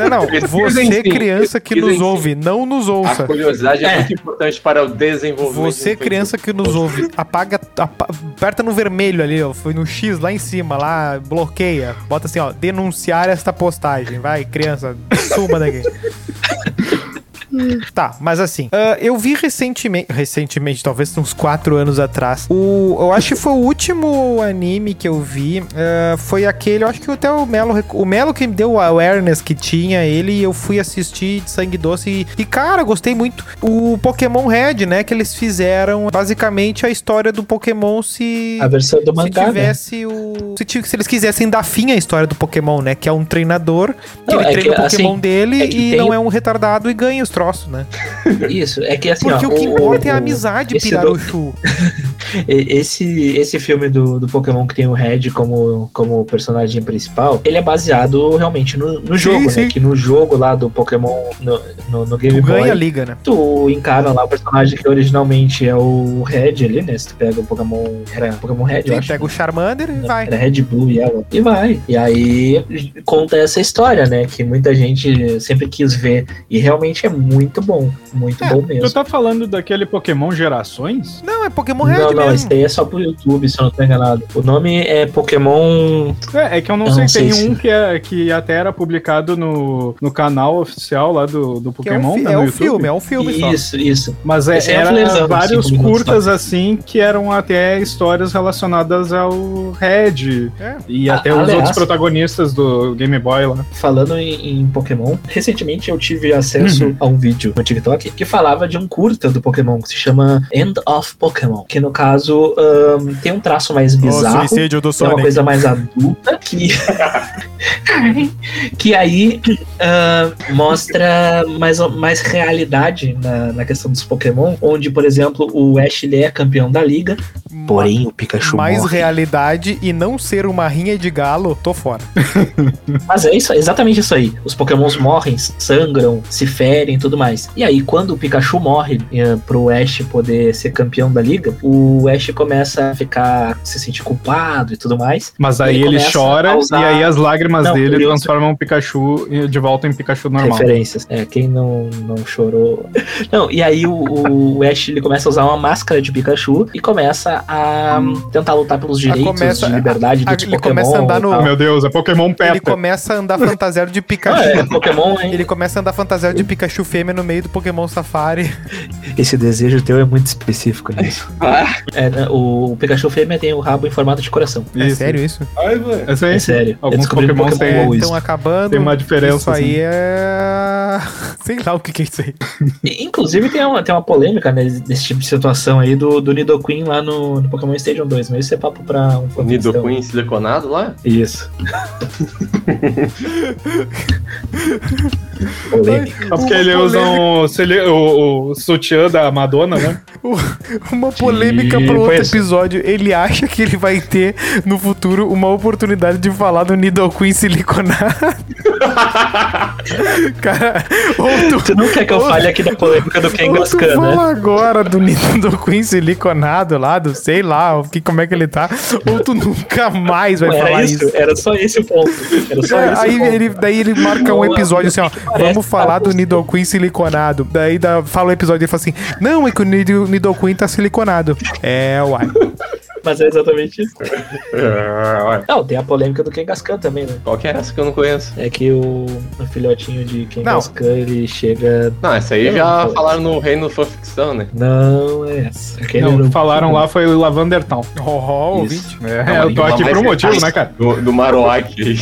Não, não. Você, sim, criança que pesquisem nos sim. ouve, não nos A ouça. curiosidade é, É. muito importante para o desenvolvimento. Você, criança que nos ouve, apaga, apa- aperta no vermelho ali, ó. Foi no X lá em cima, lá, bloqueia. Bota assim, ó, denunciar esta postagem. Vai, criança, suma daqui. Tá, mas assim, ah, eu vi recentemente, recentemente, talvez uns 4 anos atrás, o, eu acho que foi o último anime que eu vi, ah, foi aquele, eu acho que até o Melo, o Melo que me deu a awareness que tinha ele, e eu fui assistir de Sangue Doce e, e, cara, gostei muito. O Pokémon Red, né, que eles fizeram basicamente a história do Pokémon se... A versão do Se mangá, né? tivesse o. Se, se eles quisessem dar fim à história do Pokémon, né? Que é um treinador que Não, ele é treina que, o Pokémon assim, dele é e não o- é um retardado e ganha os troços, né? Isso, é que assim, Porque ó, o que importa é a o- amizade, esse Piraruchu. E- Esse, esse filme do, do Pokémon que tem o Red como, como personagem principal, ele é baseado realmente no, no jogo, sim. né? Que no jogo lá do Pokémon, no, no, no Game Tu Boy, ganha a liga, né? tu encara lá o personagem que originalmente é o Red ali, né? Se tu pega o Pokémon. Era Pokémon Red, eu Sim, acho. pega o Charmander e vai. Era Red Blue e Yellow. E vai. E aí conta essa história, né? Que muita gente sempre quis ver. E realmente é muito bom. Muito É, bom Tu mesmo. tá falando daquele Pokémon Gerações? Não, é Pokémon Red não, não, mesmo. esse daí é só pro YouTube, se eu não tô enganado. O nome é Pokémon. É, é que eu não Eu sei, não sei tem se- um que, é, que até era publicado no, no canal oficial lá do, do Que é um, Pokémon, fi- né, é um YouTube. filme, é um filme só. Isso, isso. Mas é, Esse é era Flarzão, vários minutos curtas assim que eram até histórias relacionadas ao Red É. e A- até os aliás- outros protagonistas do Game Boy lá. Falando em, em Pokémon, recentemente eu tive acesso Uhum. a um vídeo no TikTok que falava de um curta do Pokémon que se chama End of Pokémon. Que no caso ahn, tem um traço mais O bizarro. suicídio do É uma coisa mais adulta que. que aí ah, mostra mais, mais realidade na, na questão dos Pokémon, onde, por exemplo, o Ash ele é campeão da liga, porém o Pikachu Mais morre. realidade e não ser uma rinha de galo, tô fora. Mas é isso, exatamente isso aí. Os Pokémons morrem, sangram, se ferem e tudo mais. E aí, quando o Pikachu morre eh, pro Ash poder ser campeão da liga, o Ash começa a ficar, se sentir culpado e tudo mais. Mas aí Ele ele, chora usar- e aí as lágrimas Não, dele ele transformam o Pikachu de volta em Pikachu normal. Referências. É, quem não, não chorou. Não, e aí o, o Ash ele começa a usar uma máscara de Pikachu e começa a tentar lutar pelos direitos começa- de liberdade a- dos ele Pokémon. começa a andar e no-. Meu Deus, é Pokémon Ele Peta. começa a andar fantasiado de Ah, Pikachu. é, Pokémon, hein? Ele começa a andar fantasiado de Pikachu fêmea no meio do Pokémon Safari. Esse desejo teu é muito específico nisso. Ah, É, né, o, Pikachu fêmea tem o rabo em formato de coração. É Isso. sério isso? É aí. É sério. Alguns isso. Estão acabando. Tem uma diferença, Isso aí assim. é. Sei lá o que, que é isso aí. Inclusive tem uma, tem uma polêmica né, desse tipo de situação aí do, do Nidoqueen lá no, no Pokémon Stadium 2, mas isso é papo pra um o Nidoqueen siliconado lá? Isso. polêmica. Só porque ele usa um, se ele- o, o sutiã da Madonna, né? Uma polêmica para outro episódio. Ele acha que ele vai ter no futuro uma oportunidade de falar do Nidoqueen siliconado. Cara, ou tu, Tu não quer que eu fale aqui da polêmica do ou tu Kangaskhan, né? fala agora do Nidoqueen siliconado lá, do sei lá, o que, como é que ele tá, ou tu nunca mais vai Não falar isso. isso, era só esse o ponto. Era só É, esse aí o ponto. ele, daí ele marca um Não, episódio assim, ó. Vamos falar tá do Nidoqueen siliconado. Daí dá, fala o episódio e fala assim: Não, é que o Nido- Nidoqueen tá siliconado. É, uai. Mas é exatamente isso. É, Não, tem a polêmica do Kangaskhan também, né? Qual que é essa que eu não conheço? É que o, o filhotinho de Kangaskhan, ele chega... Não, essa aí já não falaram no Reino da Ficção, né? Não é essa. Aquele Não, era falaram lá foi Lavander Town. Ó, Isso. ouvinte. É, eu tô aqui por um motivo, né, cara? Do, do Marowak.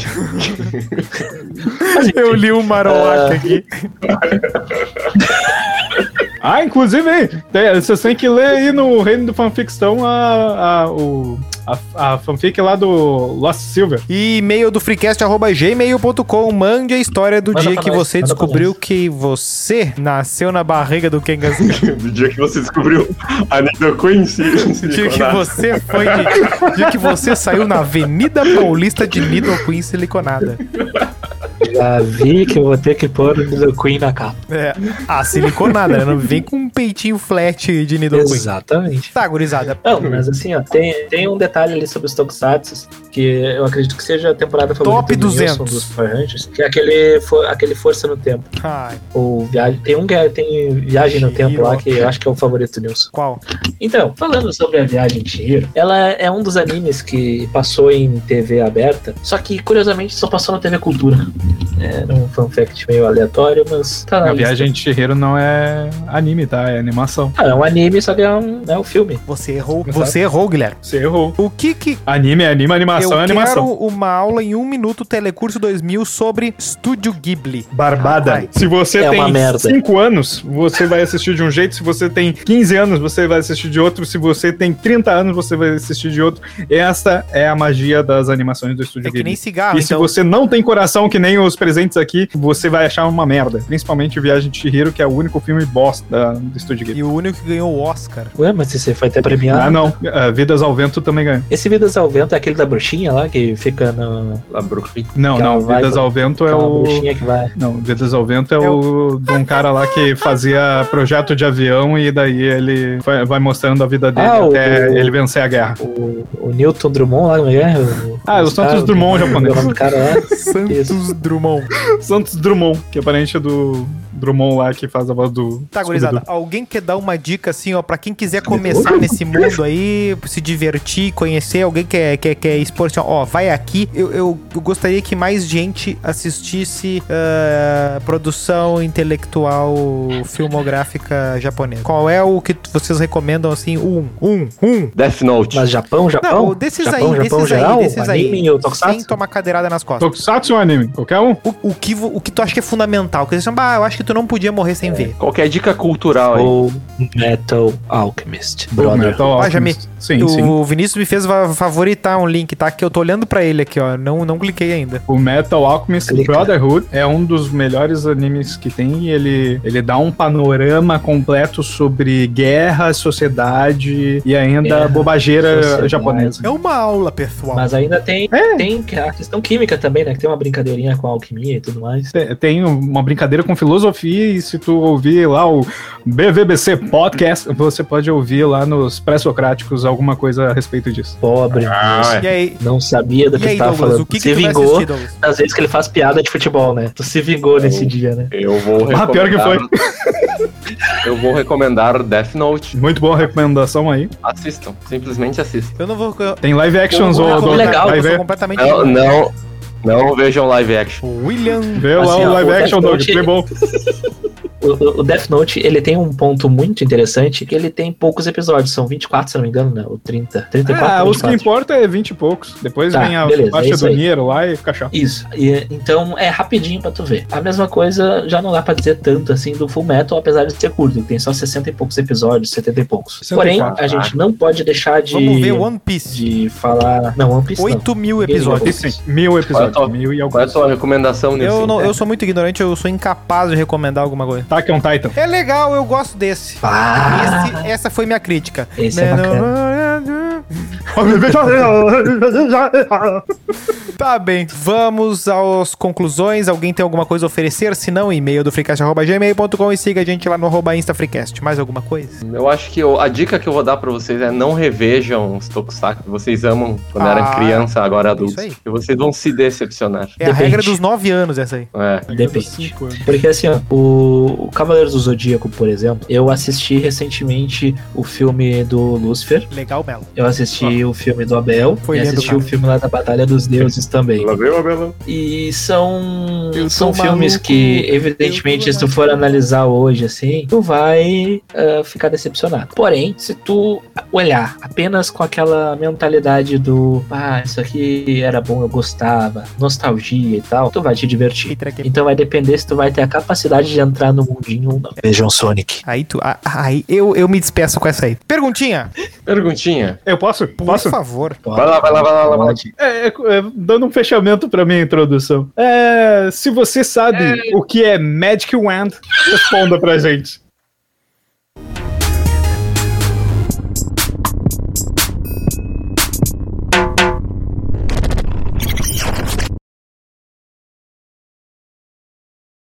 Eu li o Marowak Ah. aqui. Ah, inclusive, tem- vocês têm que ler aí no Reino do Fanficção a, a, o, a, a fanfic lá do Lost Silver. E e-mail do freecast.gmail.com. Mande a história do Manda dia que você descobriu que você nasceu na barriga do Kangaskhan. do dia que você descobriu a Nidoqueen dia que você foi. De, dia que você saiu na Avenida Paulista de Nidoqueen siliconada. Já vi que eu vou ter que pôr o Queen na capa. É. Ah, siliconada, né? Não vem com um peitinho flat de Nidoqueen. Exatamente. Tá, gurizada. Não, mas assim, ó, tem, tem um detalhe ali sobre os Tokusatsu que eu acredito que seja a temporada favorita Top do 200. Nilson, dos Rangers, que é aquele, fo- aquele Força no Tempo. Ai, Ou viagem, tem um que tem Viagem no Tempo lá que eu acho que é o favorito do Nilson. qual? Então, falando sobre a Viagem de ela é um dos animes que passou em TV aberta, só que curiosamente só passou na TV Cultura. É um fun fact meio aleatório, mas tá na A lista. Viagem de Chihiro não é anime, tá? É animação. Ah, é um anime, só que é um, é um filme. Você errou. Exato. Você errou, Guilherme. Você errou. O que que. Anime é anime, animação eu é quero animação. uma aula em um minuto Telecurso 2000 sobre Estúdio Ghibli. Barbada. Se você É tem merda. 5 anos, você vai assistir de um jeito. Se você tem 15 anos, você vai assistir de outro. Se você tem 30 anos, você vai assistir de outro. Essa é a magia das animações do Estúdio É que nem Ghibli. cigarro, E se então. você não tem coração, que nem os presentes aqui, você vai achar uma merda. Principalmente Viagem de Chihiro, que é o único filme bosta da- do Estúdio Ghibli. E o único que ganhou o Oscar. Ué, mas você foi até premiado. Ah, não. Ah, Vidas ao Vento também ganha. Esse Vidas ao Vento é aquele da bruxinha lá, que fica no... La Bruxinha. Não, não. vai Vidas pra- ao Vento é o. bruxinha que vai... Não, Vidas ao Vento é, É o de um cara lá que fazia projeto de avião e daí ele vai, vai mostrando a vida dele Ah, o- até o- ele vencer a guerra. O, o Newton Drummond lá, como é é? O, Ah, o Santos Drummond japonês. o nome do cara lá. Santos Drummond. Santos Drummond, que é parente do Drummond lá que faz a voz do. Tá, gurizada, alguém quer dar uma dica assim, ó, pra quem quiser começar nesse mundo aí, se divertir, conhecer, alguém quer, quer, quer expor assim, ó, vai aqui. Eu, eu, eu gostaria que mais gente assistisse ah, produção intelectual filmográfica japonesa. Qual é o que vocês recomendam assim? Um, um, um. Death Note. Mas Japão, Japão? Não, desses Japão, aí, Japão desses geral, aí, desses aí. anime tokusatsu? Sem tomar cadeirada nas costas. Tokusatsu ou anime? Qualquer um? O, o, que, o que tu acha que é fundamental? Que eles chamam, ah, eu acho que tu não podia morrer sem ver. Qualquer dica cultural aí. Ou Metal Alchemist. Brother. Metal Ah, já me- Alchemist. Sim, o sim. Vinícius me fez fa- favoritar um link, tá? Que eu tô olhando pra ele aqui, ó. Não, não cliquei ainda. O Metal Alchemist Clica. Brotherhood é um dos melhores animes que tem e ele, ele dá um panorama completo sobre guerra, sociedade e ainda Guerra, bobageira sociedade. japonesa. É uma aula, pessoal. Mas ainda tem, É. tem a questão química também, né? Que tem uma brincadeirinha com a alquimia e tudo mais. Tem- Tem uma brincadeira com filosofia e se tu ouvir lá o BVBC Podcast, você pode ouvir lá nos pré-socráticos alguma coisa a respeito disso. Pobre. Ah, é. Não sabia do e que aí você tava Douglas, falando. o que, que se tu vai vingou das vezes que ele faz piada de futebol, né? Tu se vingou nesse dia, né? Eu vou Ah, pior que recomendar. Eu vou recomendar Death Note. Muito boa recomendação aí. Assistam. Simplesmente assistam. Eu não vou... Eu, Tem live actions ou legal, eu ver? completamente... Não, não, não vejam live action. William... Vê lá Assim, o live action, Doug, foi bom. O, o- o Death Note, ele tem um ponto muito interessante, que ele tem poucos episódios, são 24, se não me engano, né? Ou 30, 34 Ah, ou os que 24. importa é 20 e poucos. Depois Tá, vem a beleza, é parte isso do aí. dinheiro lá e fica chato. Isso, e, então é rapidinho pra tu ver. A mesma coisa já não dá pra dizer tanto assim do Full Metal, apesar de ser curto, tem só 60 e poucos episódios, 70 e poucos. 64, Porém, a gente não pode deixar de, Vamos ver One Piece. de falar. Não, One Piece não. 8 mil Ninguém episódios. Sim. Mil episódios. Qual é a tua- mil e Qual é a sua recomendação nesse? Eu, não, eu sou muito ignorante, eu sou incapaz de recomendar alguma coisa. Attack on Titan. É legal, eu gosto desse. Ah, Esse- essa foi minha crítica. Esse é Tá bem, vamos às conclusões. Alguém tem alguma coisa a oferecer? Se não, e-mail do freecast.gmail.com e siga a gente lá no arroba InstaFreecast. Mais alguma coisa? Eu acho que eu- a dica que eu vou dar pra vocês é não revejam os Tokusatsu que vocês amam quando Ah, eram criança, agora adultos. isso aí. E vocês vão se decepcionar. É a Depende. regra dos 9 anos essa aí. É. Depende. Porque assim, ó, o, o Cavaleiros do Zodíaco, por exemplo, eu assisti recentemente o filme do Lúcifer, Legal, Melo. eu assisti o filme do Abel Foi e assisti o filme lá da Batalha dos Deuses também. veio a Bela. E são, Eu são filmes maluco, que, evidentemente, se tu for analisar hoje, assim, tu vai ah, ficar decepcionado. Porém, se tu olhar apenas com aquela mentalidade do ah, isso aqui era bom, eu gostava, nostalgia e tal, tu vai te divertir. Então vai depender se tu vai ter a capacidade de entrar no mundinho ou não. Vejam Sonic. Aí tu. ah, Aí eu, eu me despeço com essa aí. Perguntinha, Perguntinha. Eu posso? Posso? Por posso? favor. Vai lá, vai lá, vai lá, vai lá. Vai lá. É, é, é dando um fechamento pra minha introdução. É, se você sabe é. o que é Magic Wand, responda pra gente.